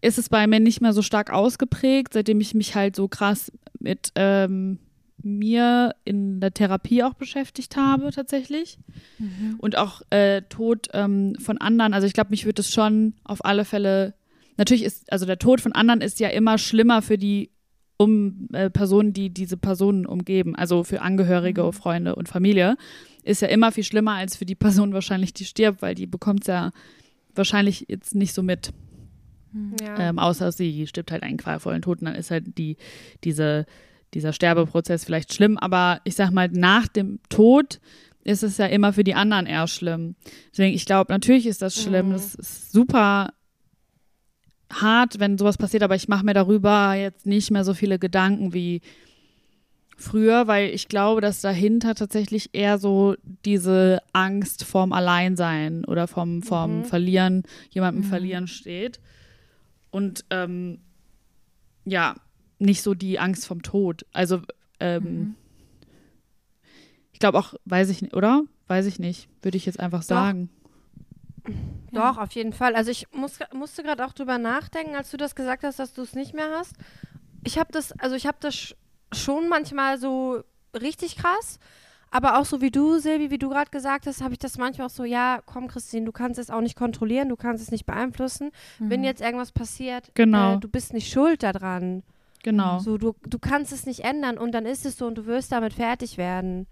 ist es bei mir nicht mehr so stark ausgeprägt, seitdem ich mich halt so krass mit ähm, mir in der Therapie auch beschäftigt habe tatsächlich. Und auch äh, Tod ähm, von anderen. Also ich glaube, mich würde es schon auf alle Fälle, natürlich ist, also der Tod von anderen ist ja immer schlimmer für die um äh, Personen, die diese Personen umgeben, also für Angehörige, Freunde und Familie, ist ja immer viel schlimmer als für die Person wahrscheinlich, die stirbt, weil die bekommt es ja wahrscheinlich jetzt nicht so mit. Ja. Ähm, außer sie stirbt halt einen qualvollen Tod und dann ist halt die, diese, dieser Sterbeprozess vielleicht schlimm. Aber ich sag mal, nach dem Tod ist es ja immer für die anderen eher schlimm. Deswegen, ich glaube, natürlich ist das schlimm. Mhm. Das ist super hart, wenn sowas passiert, aber ich mache mir darüber jetzt nicht mehr so viele Gedanken wie früher, weil ich glaube, dass dahinter tatsächlich eher so diese Angst vorm Alleinsein oder vom, vom Mhm. Verlieren, jemandem verlieren steht. Und ähm, ja, nicht so die Angst vom Tod. Also ähm, ich glaube auch, weiß ich nicht, oder? Weiß ich nicht, würde ich jetzt einfach sagen. Doch, auf jeden Fall. Also ich muss, musste gerade auch drüber nachdenken, als du das gesagt hast, dass du es nicht mehr hast. Ich habe das, also ich habe das sch- schon manchmal so richtig krass, aber auch so wie du, Silvi, wie du gerade gesagt hast, habe ich das manchmal auch so, ja, komm Christine, du kannst es auch nicht kontrollieren, du kannst es nicht beeinflussen. Wenn jetzt irgendwas passiert, Genau. äh, du bist nicht schuld daran. Genau. So, du, du kannst es nicht ändern und dann ist es so und du wirst damit fertig werden.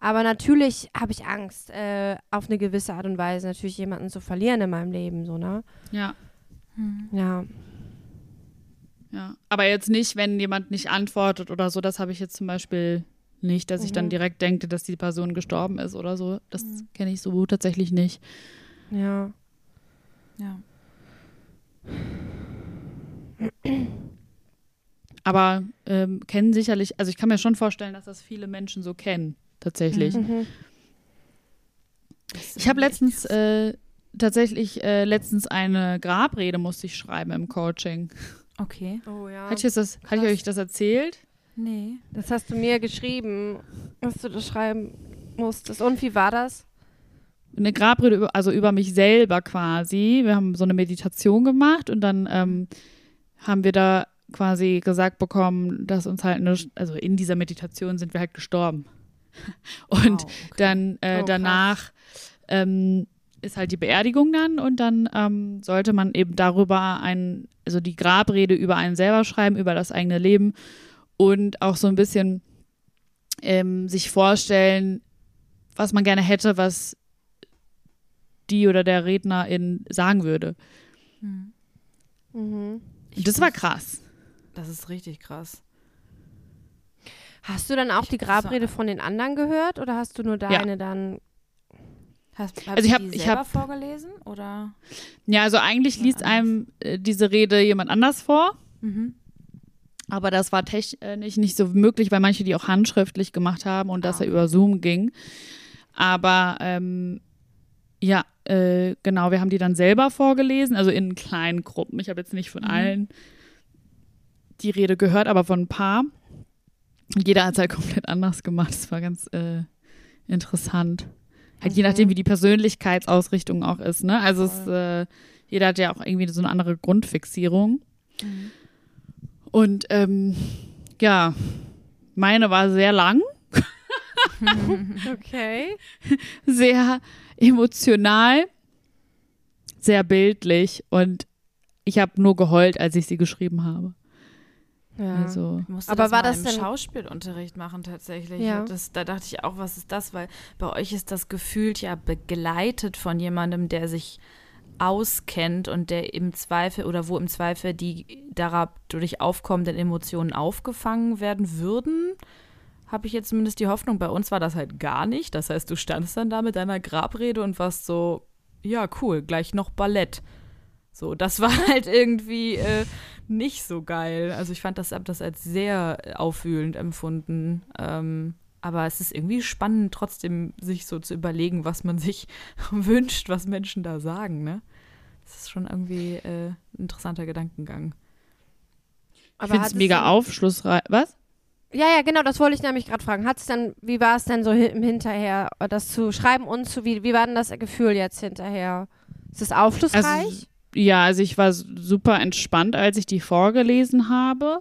Aber natürlich habe ich Angst, äh, auf eine gewisse Art und Weise natürlich jemanden zu verlieren in meinem Leben, so, ne? Ja. Ja. Ja, aber jetzt nicht, wenn jemand nicht antwortet oder so, das habe ich jetzt zum Beispiel nicht, dass ich dann Mhm. direkt denke, dass die Person gestorben ist oder so. Das kenne ich so tatsächlich nicht. Ja. Ja. Aber ähm, kennen sicherlich, also ich kann mir schon vorstellen, dass das viele Menschen so kennen, tatsächlich. Mhm. Ich habe letztens äh, tatsächlich äh, letztens eine Grabrede musste ich schreiben im Coaching. Okay. Oh ja. Hat ich, das, hatte ich euch das erzählt? Nee. Das hast du mir geschrieben, dass du das schreiben musstest. Und wie war das? eine Grabrede, über, also über mich selber quasi. Wir haben so eine Meditation gemacht und dann ähm, haben wir da quasi gesagt bekommen, dass uns halt eine, also in dieser Meditation sind wir halt gestorben. Und Wow, okay. dann äh, Oh, krass. danach ähm, ist halt die Beerdigung dann und dann ähm, sollte man eben darüber ein, also die Grabrede über einen selber schreiben, über das eigene Leben und auch so ein bisschen ähm, sich vorstellen, was man gerne hätte, was die oder der Rednerin sagen würde. Hm. Mhm. Und das war krass. Das ist richtig krass. Hast du dann auch die das war- Grabrede von den anderen gehört oder hast du nur deine dann? Hast, Also ich hab hab- die ich selber hab- vorgelesen oder? Ja, also eigentlich liest einem äh, diese Rede jemand anders vor, Mhm. aber das war technisch nicht so möglich, weil manche die auch handschriftlich gemacht haben und Ah, ja über Zoom ging. Aber ähm, ja, äh, genau, wir haben die dann selber vorgelesen, also in kleinen Gruppen. Ich habe jetzt nicht von Mhm. allen die Rede gehört, aber von ein paar. Und jeder hat es halt komplett anders gemacht. Das war ganz äh, interessant. Halt je Mhm. nachdem, wie die Persönlichkeitsausrichtung auch ist, ne? Also es, äh, jeder hat ja auch irgendwie so eine andere Grundfixierung. Mhm. Und ähm, ja, meine war sehr lang, Okay. sehr emotional, sehr bildlich und ich habe nur geheult, als ich sie geschrieben habe. Ja. Also Ich musste Aber das war mal das im denn- Schauspielunterricht machen tatsächlich. Ja. Das, da dachte ich auch, was ist das? Weil bei euch ist das gefühlt ja begleitet von jemandem, der sich auskennt und der im Zweifel oder wo im Zweifel die dadurch aufkommenden Emotionen aufgefangen werden würden. Habe ich jetzt zumindest die Hoffnung. Bei uns war das halt gar nicht. Das heißt, du standst dann da mit deiner Grabrede und warst so, ja, cool, gleich noch Ballett. So, das war halt irgendwie äh, nicht so geil. Also ich fand das, hab das als sehr aufwühlend empfunden. Ähm, aber es ist irgendwie spannend, trotzdem sich so zu überlegen, was man sich wünscht, was Menschen da sagen, ne? Das ist schon irgendwie äh, ein interessanter Gedankengang. ich Aber finde hat es mega aufschlussreich. Was? Ja, ja, genau, das wollte ich nämlich gerade fragen. Hat's denn, wie war es denn so im Hinterher, das zu schreiben und zu, wie, wie war denn das Gefühl jetzt hinterher? Ist es aufschlussreich? Also, Ja, also ich war super entspannt, als ich die vorgelesen habe.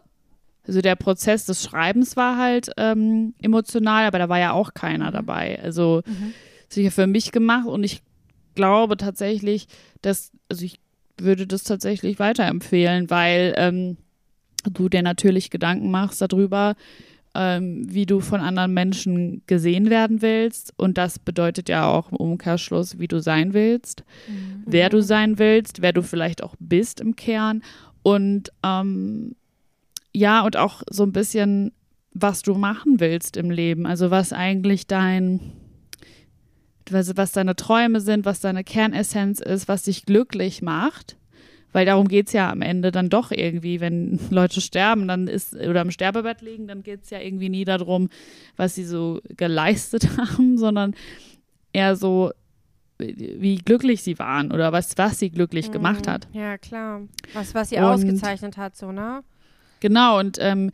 Also der Prozess des Schreibens war halt ähm, emotional, aber da war ja auch keiner dabei. Also Mhm. sicher für mich gemacht und ich glaube tatsächlich, dass, also ich würde das tatsächlich weiterempfehlen, weil ähm, du dir natürlich Gedanken machst darüber, ähm, wie du von anderen Menschen gesehen werden willst. Und das bedeutet ja auch im Umkehrschluss, wie du sein willst, Mhm. wer du sein willst, wer du vielleicht auch bist im Kern. Und ähm, ja, und auch so ein bisschen, was du machen willst im Leben. Also was eigentlich dein, was, was deine Träume sind, was deine Kernessenz ist, was dich glücklich macht. Weil darum geht es ja am Ende dann doch irgendwie, wenn Leute sterben, dann ist, oder im Sterbebett liegen, dann geht es ja irgendwie nie darum, was sie so geleistet haben, sondern eher so, wie glücklich sie waren oder was, was sie glücklich gemacht Mhm. hat. Ja, klar. Was, was sie Und- ausgezeichnet hat, so, ne? Genau, und ähm,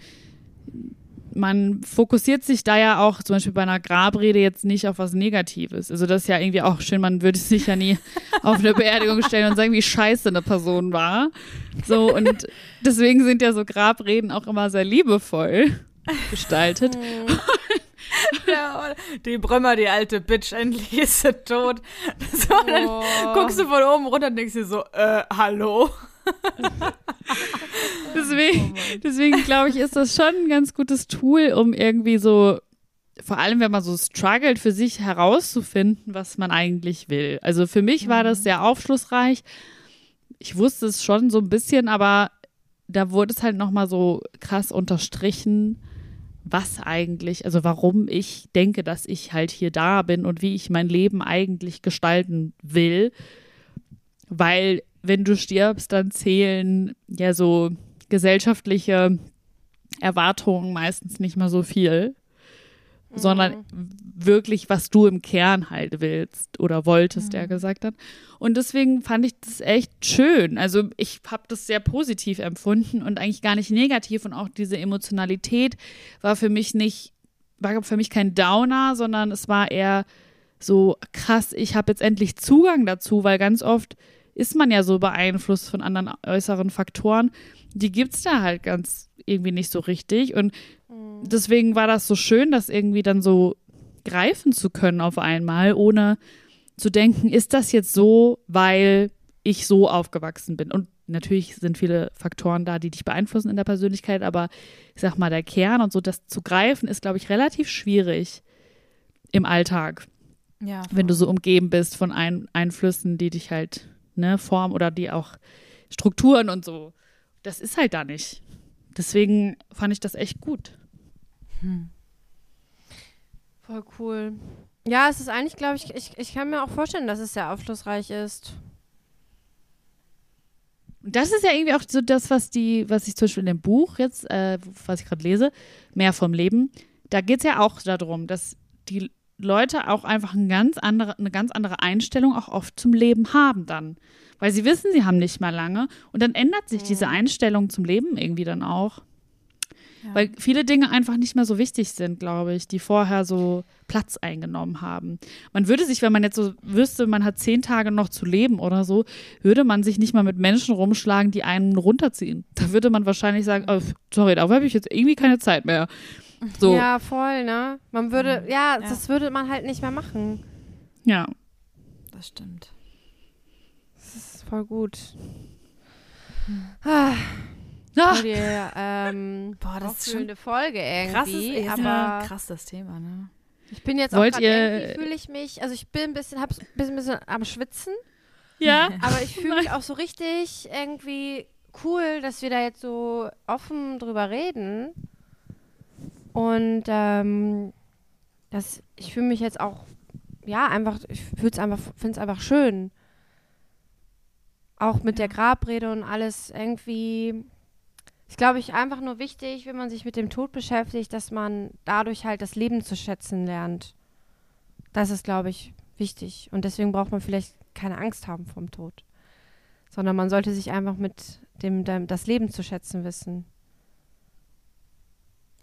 man fokussiert sich da ja auch zum Beispiel bei einer Grabrede jetzt nicht auf was Negatives. Also das ist ja irgendwie auch schön, man würde sich ja nie auf eine Beerdigung stellen und sagen, wie scheiße eine Person war. So, und deswegen sind ja so Grabreden auch immer sehr liebevoll gestaltet. Ja, die Brümmer, die alte Bitch, endlich ist sie tot. So, dann Oh. guckst du von oben runter und denkst dir so, äh, hallo? Deswegen, deswegen glaube ich, ist das schon ein ganz gutes Tool, um irgendwie so, vor allem wenn man so struggelt, für sich herauszufinden, was man eigentlich will. Also für mich war das sehr aufschlussreich. Ich wusste es schon so ein bisschen, aber da wurde es halt nochmal so krass unterstrichen, was eigentlich, also warum ich denke, dass ich halt hier da bin und wie ich mein Leben eigentlich gestalten will. Weil wenn du stirbst, dann zählen ja so gesellschaftliche Erwartungen meistens nicht mehr so viel, sondern wirklich, was du im Kern halt willst oder wolltest, der gesagt hat. Und deswegen fand ich das echt schön. Also ich habe das sehr positiv empfunden und eigentlich gar nicht negativ und auch diese Emotionalität war für mich nicht, war für mich kein Downer, sondern es war eher so krass, ich habe jetzt endlich Zugang dazu, weil ganz oft ist man ja so beeinflusst von anderen äußeren Faktoren. Die gibt es da halt ganz irgendwie nicht so richtig. Und deswegen war das so schön, das irgendwie dann so greifen zu können auf einmal, ohne zu denken, ist das jetzt so, weil ich so aufgewachsen bin. Und natürlich sind viele Faktoren da, die dich beeinflussen in der Persönlichkeit, aber ich sag mal, der Kern und so, das zu greifen, ist, glaube ich, relativ schwierig im Alltag Ja. wenn du so umgeben bist von ein Einflüssen, die dich halt ne, formen oder die auch Strukturen und so. Das ist halt da nicht. Deswegen fand ich das echt gut. Voll cool. Ja, es ist eigentlich, glaube ich, ich, ich kann mir auch vorstellen, dass es sehr aufschlussreich ist. Und das ist ja irgendwie auch so das, was die, was ich zum Beispiel in dem Buch jetzt, äh, was ich gerade lese, mehr vom Leben, da geht es ja auch darum, dass die Leute auch einfach ein ganz andere, eine ganz andere Einstellung auch oft zum Leben haben dann. Weil sie wissen, sie haben nicht mehr lange und dann ändert sich diese Einstellung zum Leben irgendwie dann auch. Ja. Weil viele Dinge einfach nicht mehr so wichtig sind, glaube ich, die vorher so Platz eingenommen haben. Man würde sich, wenn man jetzt so wüsste, man hat zehn Tage noch zu leben oder so, würde man sich nicht mal mit Menschen rumschlagen, die einen runterziehen. Da würde man wahrscheinlich sagen, oh, sorry, dafür habe ich jetzt irgendwie keine Zeit mehr. So, ja. Ja, voll, ne? Man würde, ja, Ja. das würde man halt nicht mehr machen. Das stimmt. Das ist voll gut. Ah, Ah, voll die, ähm, Boah, das ist schon auffüllende Folge irgendwie. ist aber ja krass das Thema, ne? ich bin jetzt Wollt auch ihr- fühle ich mich, also ich bin ein bisschen, hab's ein bisschen, bisschen am Schwitzen, ja. aber ich fühle mich auch so richtig irgendwie cool, dass wir da jetzt so offen drüber reden. Und ähm, das, ich fühle mich jetzt auch, ja, einfach, ich fühle es einfach, finde es einfach schön. Auch mit der Grabrede und alles irgendwie. Ist, glaube ich, einfach nur wichtig, wenn man sich mit dem Tod beschäftigt, dass man dadurch halt das Leben zu schätzen lernt. Das ist, glaube ich, wichtig. Und deswegen braucht man vielleicht keine Angst haben vom Tod. Sondern man sollte sich einfach mit dem, dem das Leben zu schätzen wissen.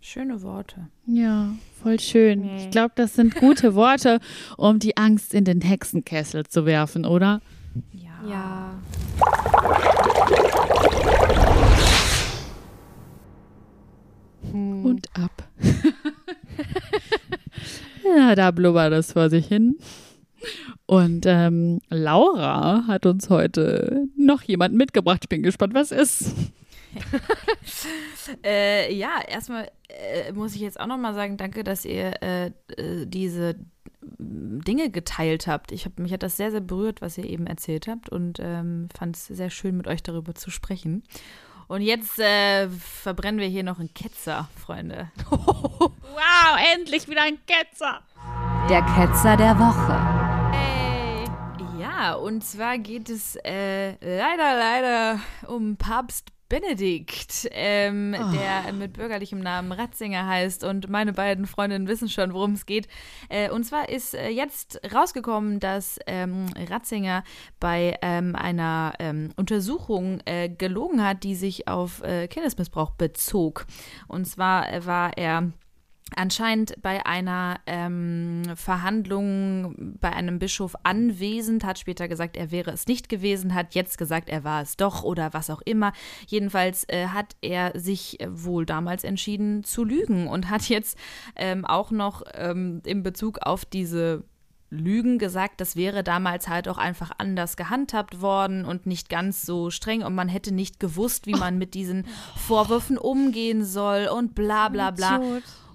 Schöne Worte. Ja, voll schön. Nee. Ich glaube, das sind gute Worte, um die Angst in den Hexenkessel zu werfen, oder? Ja. Ja. Und ab. ja, da blubbert es vor sich hin. Und ähm, Laura hat uns heute noch jemanden mitgebracht. Ich bin gespannt, was ist. Äh, ja, erstmal äh, muss ich jetzt auch nochmal sagen, danke, dass ihr äh, äh, diese Dinge geteilt habt. Ich hab, mich hat das sehr, sehr berührt, was ihr eben erzählt habt und ähm, fand es sehr schön, mit euch darüber zu sprechen. Und jetzt äh, verbrennen wir hier noch einen Ketzer, Freunde. Wow, endlich wieder ein Ketzer. Der Ketzer der Woche. Ja, und zwar geht es äh, leider, leider um Papst Benedikt, ähm, der mit bürgerlichem Namen Ratzinger heißt. Und meine beiden Freundinnen wissen schon, worum es geht. Äh, und zwar ist äh, jetzt rausgekommen, dass ähm, Ratzinger bei ähm, einer ähm, Untersuchung äh, gelogen hat, die sich auf äh, Kindesmissbrauch bezog. Und zwar äh, war er anscheinend bei einer ähm, Verhandlung bei einem Bischof anwesend, hat später gesagt, er wäre es nicht gewesen, hat jetzt gesagt, er war es doch oder was auch immer. Jedenfalls äh, hat er sich äh, wohl damals entschieden zu lügen und hat jetzt ähm, auch noch ähm, in Bezug auf diese Lügen gesagt, das wäre damals halt auch einfach anders gehandhabt worden und nicht ganz so streng und man hätte nicht gewusst, wie man mit diesen Vorwürfen umgehen soll und bla bla bla.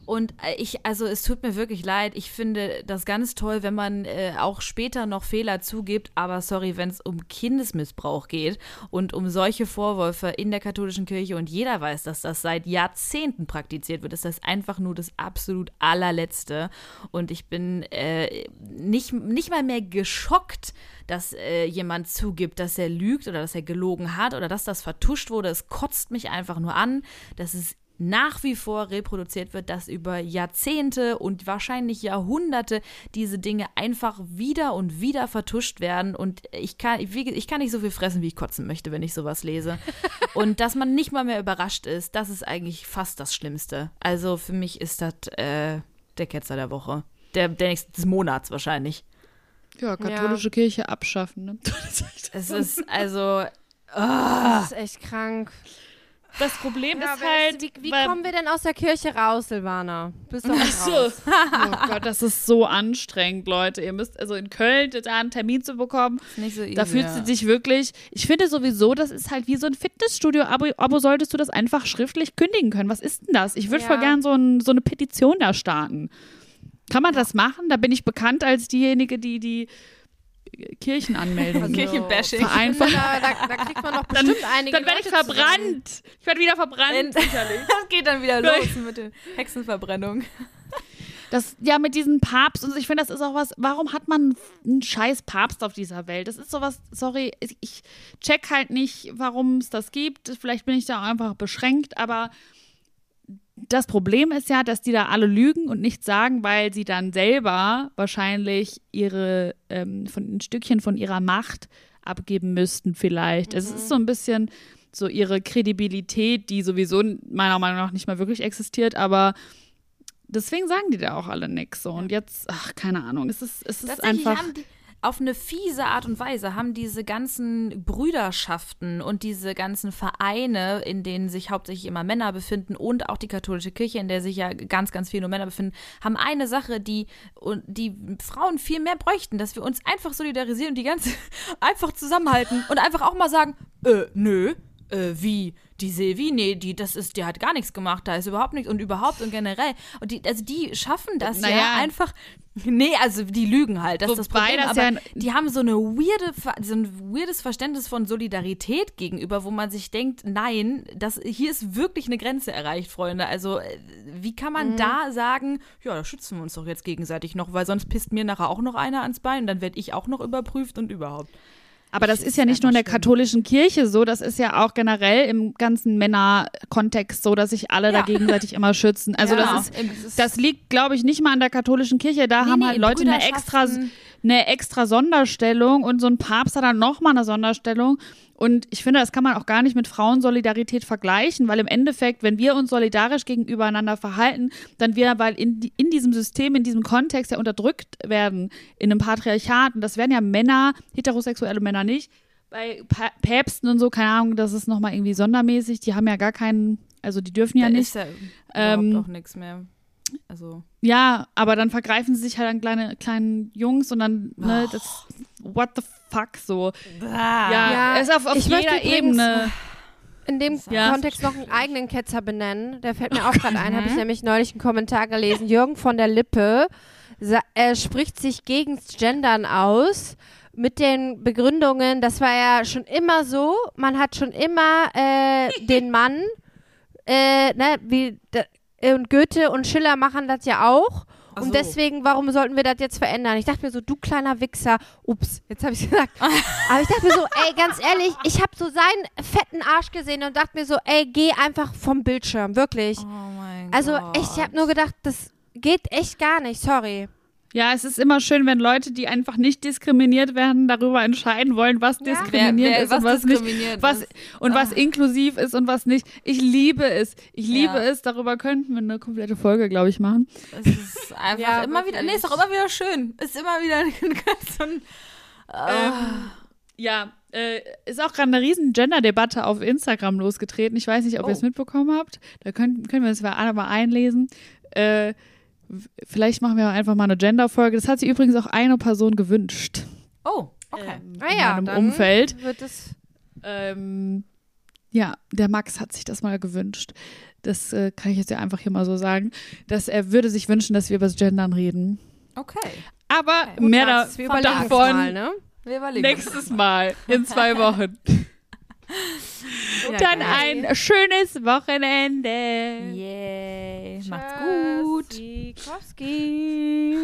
Und äh, ich, also es tut mir wirklich leid. Ich finde das ganz toll, wenn man äh, auch später noch Fehler zugibt. Aber sorry, wenn es um Kindesmissbrauch geht und um solche Vorwürfe in der katholischen Kirche und jeder weiß, dass das seit Jahrzehnten praktiziert wird, ist das einfach nur das absolut allerletzte. Und ich bin äh, nicht, nicht mal mehr geschockt, dass äh, jemand zugibt, dass er lügt oder dass er gelogen hat oder dass das vertuscht wurde. Es kotzt mich einfach nur an. Das ist nach wie vor reproduziert wird, dass über Jahrzehnte und wahrscheinlich Jahrhunderte diese Dinge einfach wieder und wieder vertuscht werden. Und ich kann, ich kann nicht so viel fressen, wie ich kotzen möchte, wenn ich sowas lese. Und dass man nicht mal mehr überrascht ist, das ist eigentlich fast das Schlimmste. Also für mich ist das äh, der Ketzer der Woche. Der, der nächste, des Monats wahrscheinlich. Ja, katholische Kirche abschaffen. Ne? Es ist also. Das ist echt krank. Das Problem Ja, ist halt, wie, wie kommen wir denn aus der Kirche raus, Silvana? Bist so. raus. Oh Gott, das ist so anstrengend, Leute. Ihr müsst also in Köln da einen Termin zu bekommen. Nicht so easy. Da fühlt ja. sie sich wirklich. Ich finde sowieso, das ist halt wie so ein Fitnessstudio. Aber, aber solltest du das einfach schriftlich kündigen können? Was ist denn das? Ich würde Ja. voll gern so, ein, so eine Petition da starten. Kann man das machen? Da bin ich bekannt als diejenige, die die Kirchenanmeldung Also- Kirchenbashing. vereinfacht. Da, da, da kriegt man doch bestimmt einige Dann werde ich Leute zusammen. verbrannt. Ich werde wieder verbrannt. Wenn- Das geht dann wieder los mit der Hexenverbrennung. Das, ja, mit diesem Papst und so, ich finde, das ist auch was, warum hat man einen scheiß Papst auf dieser Welt? Das ist sowas, sorry, ich- ich check halt nicht, warum es das gibt. Vielleicht bin ich da auch einfach beschränkt, aber das Problem ist ja, dass die da alle lügen und nichts sagen, weil sie dann selber wahrscheinlich ihre, ähm, von ein Stückchen von ihrer Macht abgeben müssten, vielleicht. Es ist so ein bisschen so ihre Kredibilität, die sowieso meiner Meinung nach nicht mehr wirklich existiert, aber deswegen sagen die da auch alle nix. So. Und jetzt, ach, keine Ahnung, es ist, es ist einfach. haben die, auf eine fiese Art und Weise haben diese ganzen Brüderschaften und diese ganzen Vereine, in denen sich hauptsächlich immer Männer befinden und auch die katholische Kirche, in der sich ja ganz, ganz viele nur Männer befinden, haben eine Sache, die, die Frauen viel mehr bräuchten, dass wir uns einfach solidarisieren und die ganze einfach zusammenhalten und einfach auch mal sagen, äh, nö, äh, wie? Die Silvi, nee, die, das ist, die hat gar nichts gemacht, da ist überhaupt nichts und überhaupt und generell. Und die, also die schaffen das ja Naja. einfach. Nee, also die lügen halt, das ist das Wobei Problem. das aber ja- die haben so eine weirde, so ein weirdes Verständnis von Solidarität gegenüber, wo man sich denkt, nein, das, hier ist wirklich eine Grenze erreicht, Freunde. Also äh, wie kann man Mhm. da sagen, ja, da schützen wir uns doch jetzt gegenseitig noch, weil sonst pisst mir nachher auch noch einer ans Bein, dann werde ich auch noch überprüft und überhaupt. Aber das Ich- ist ja nicht nur in der schlimm. katholischen Kirche so, das ist ja auch generell im ganzen Männerkontext so, dass sich alle da Ja. gegenseitig immer schützen. Also Ja. das ist, das liegt, glaube ich, nicht mal an der katholischen Kirche. Da Nee, haben nee, halt in Leute eine extra. Eine extra Sonderstellung und so ein Papst hat dann nochmal eine Sonderstellung. Und ich finde, das kann man auch gar nicht mit Frauensolidarität vergleichen, weil im Endeffekt, wenn wir uns solidarisch gegenübereinander verhalten, dann wir, weil in, in diesem System, in diesem Kontext ja unterdrückt werden, in einem Patriarchat, und das werden ja Männer, heterosexuelle Männer nicht, bei Päpsten und so, keine Ahnung, das ist nochmal irgendwie sondermäßig. Die haben ja gar keinen, also die dürfen ja da nicht. ist ja Ähm, überhaupt auch nichts mehr. Also, Ja, aber dann vergreifen sie sich halt an kleine, kleinen Jungs und dann, ne, das, what the fuck, so. Ja, Ja, ist auf, auf ich möchte jeder übrigens- Ebene. in dem Ja. Kontext noch einen eigenen Ketzer benennen. Der fällt mir auch gerade ein. Habe ich nämlich neulich einen Kommentar gelesen. Jürgen von der Lippe sa- äh, spricht sich gegens Gendern aus mit den Begründungen, das war ja schon immer so, man hat schon immer äh, den Mann, äh, ne, wie da- und Goethe und Schiller machen das ja auch. Ach Und so. deswegen, warum sollten wir das jetzt verändern? Ich dachte mir so, du kleiner Wichser. Ups, jetzt habe ich gesagt. Aber ich dachte mir so, ey, ganz ehrlich, ich habe so seinen fetten Arsch gesehen und dachte mir so, ey, geh einfach vom Bildschirm, wirklich. oh mein also Gott. echt, ich habe nur gedacht, das geht echt gar nicht, sorry. Ja, es ist immer schön, wenn Leute, die einfach nicht diskriminiert werden, darüber entscheiden wollen, was Ja. diskriminiert wer, wer, ist und was nicht. Was, und was Ah. inklusiv ist und was nicht. Ich liebe es. Ich liebe Ja. es. Darüber könnten wir eine komplette Folge, glaube ich, machen. Es ist einfach Ja, immer wieder, nee, ist doch immer wieder schön. Ist immer wieder ein so ein, ah. Ähm, ja, äh, ist auch gerade eine riesen Gender-Debatte auf Instagram losgetreten. Ich weiß nicht, ob ihr es Oh. mitbekommen habt. Da können, können wir uns alle mal einlesen. Äh, vielleicht machen wir einfach mal eine Gender-Folge. Das hat sich übrigens auch eine Person gewünscht. Oh, okay. Ähm, Ah in ja, meinem dann Umfeld. wird es. Ähm, ja, der Max hat sich das mal gewünscht. Das äh, kann ich jetzt ja einfach hier mal so sagen. Dass er würde sich wünschen, dass wir über das Gendern reden. Okay. Aber Okay. mehr da, Max, wir überlegen uns davon mal, ne? Wir nächstes Mal in zwei Wochen ja, Dann geil. ein schönes Wochenende. Yeah. Tschüss. Macht's gut. Sikowski.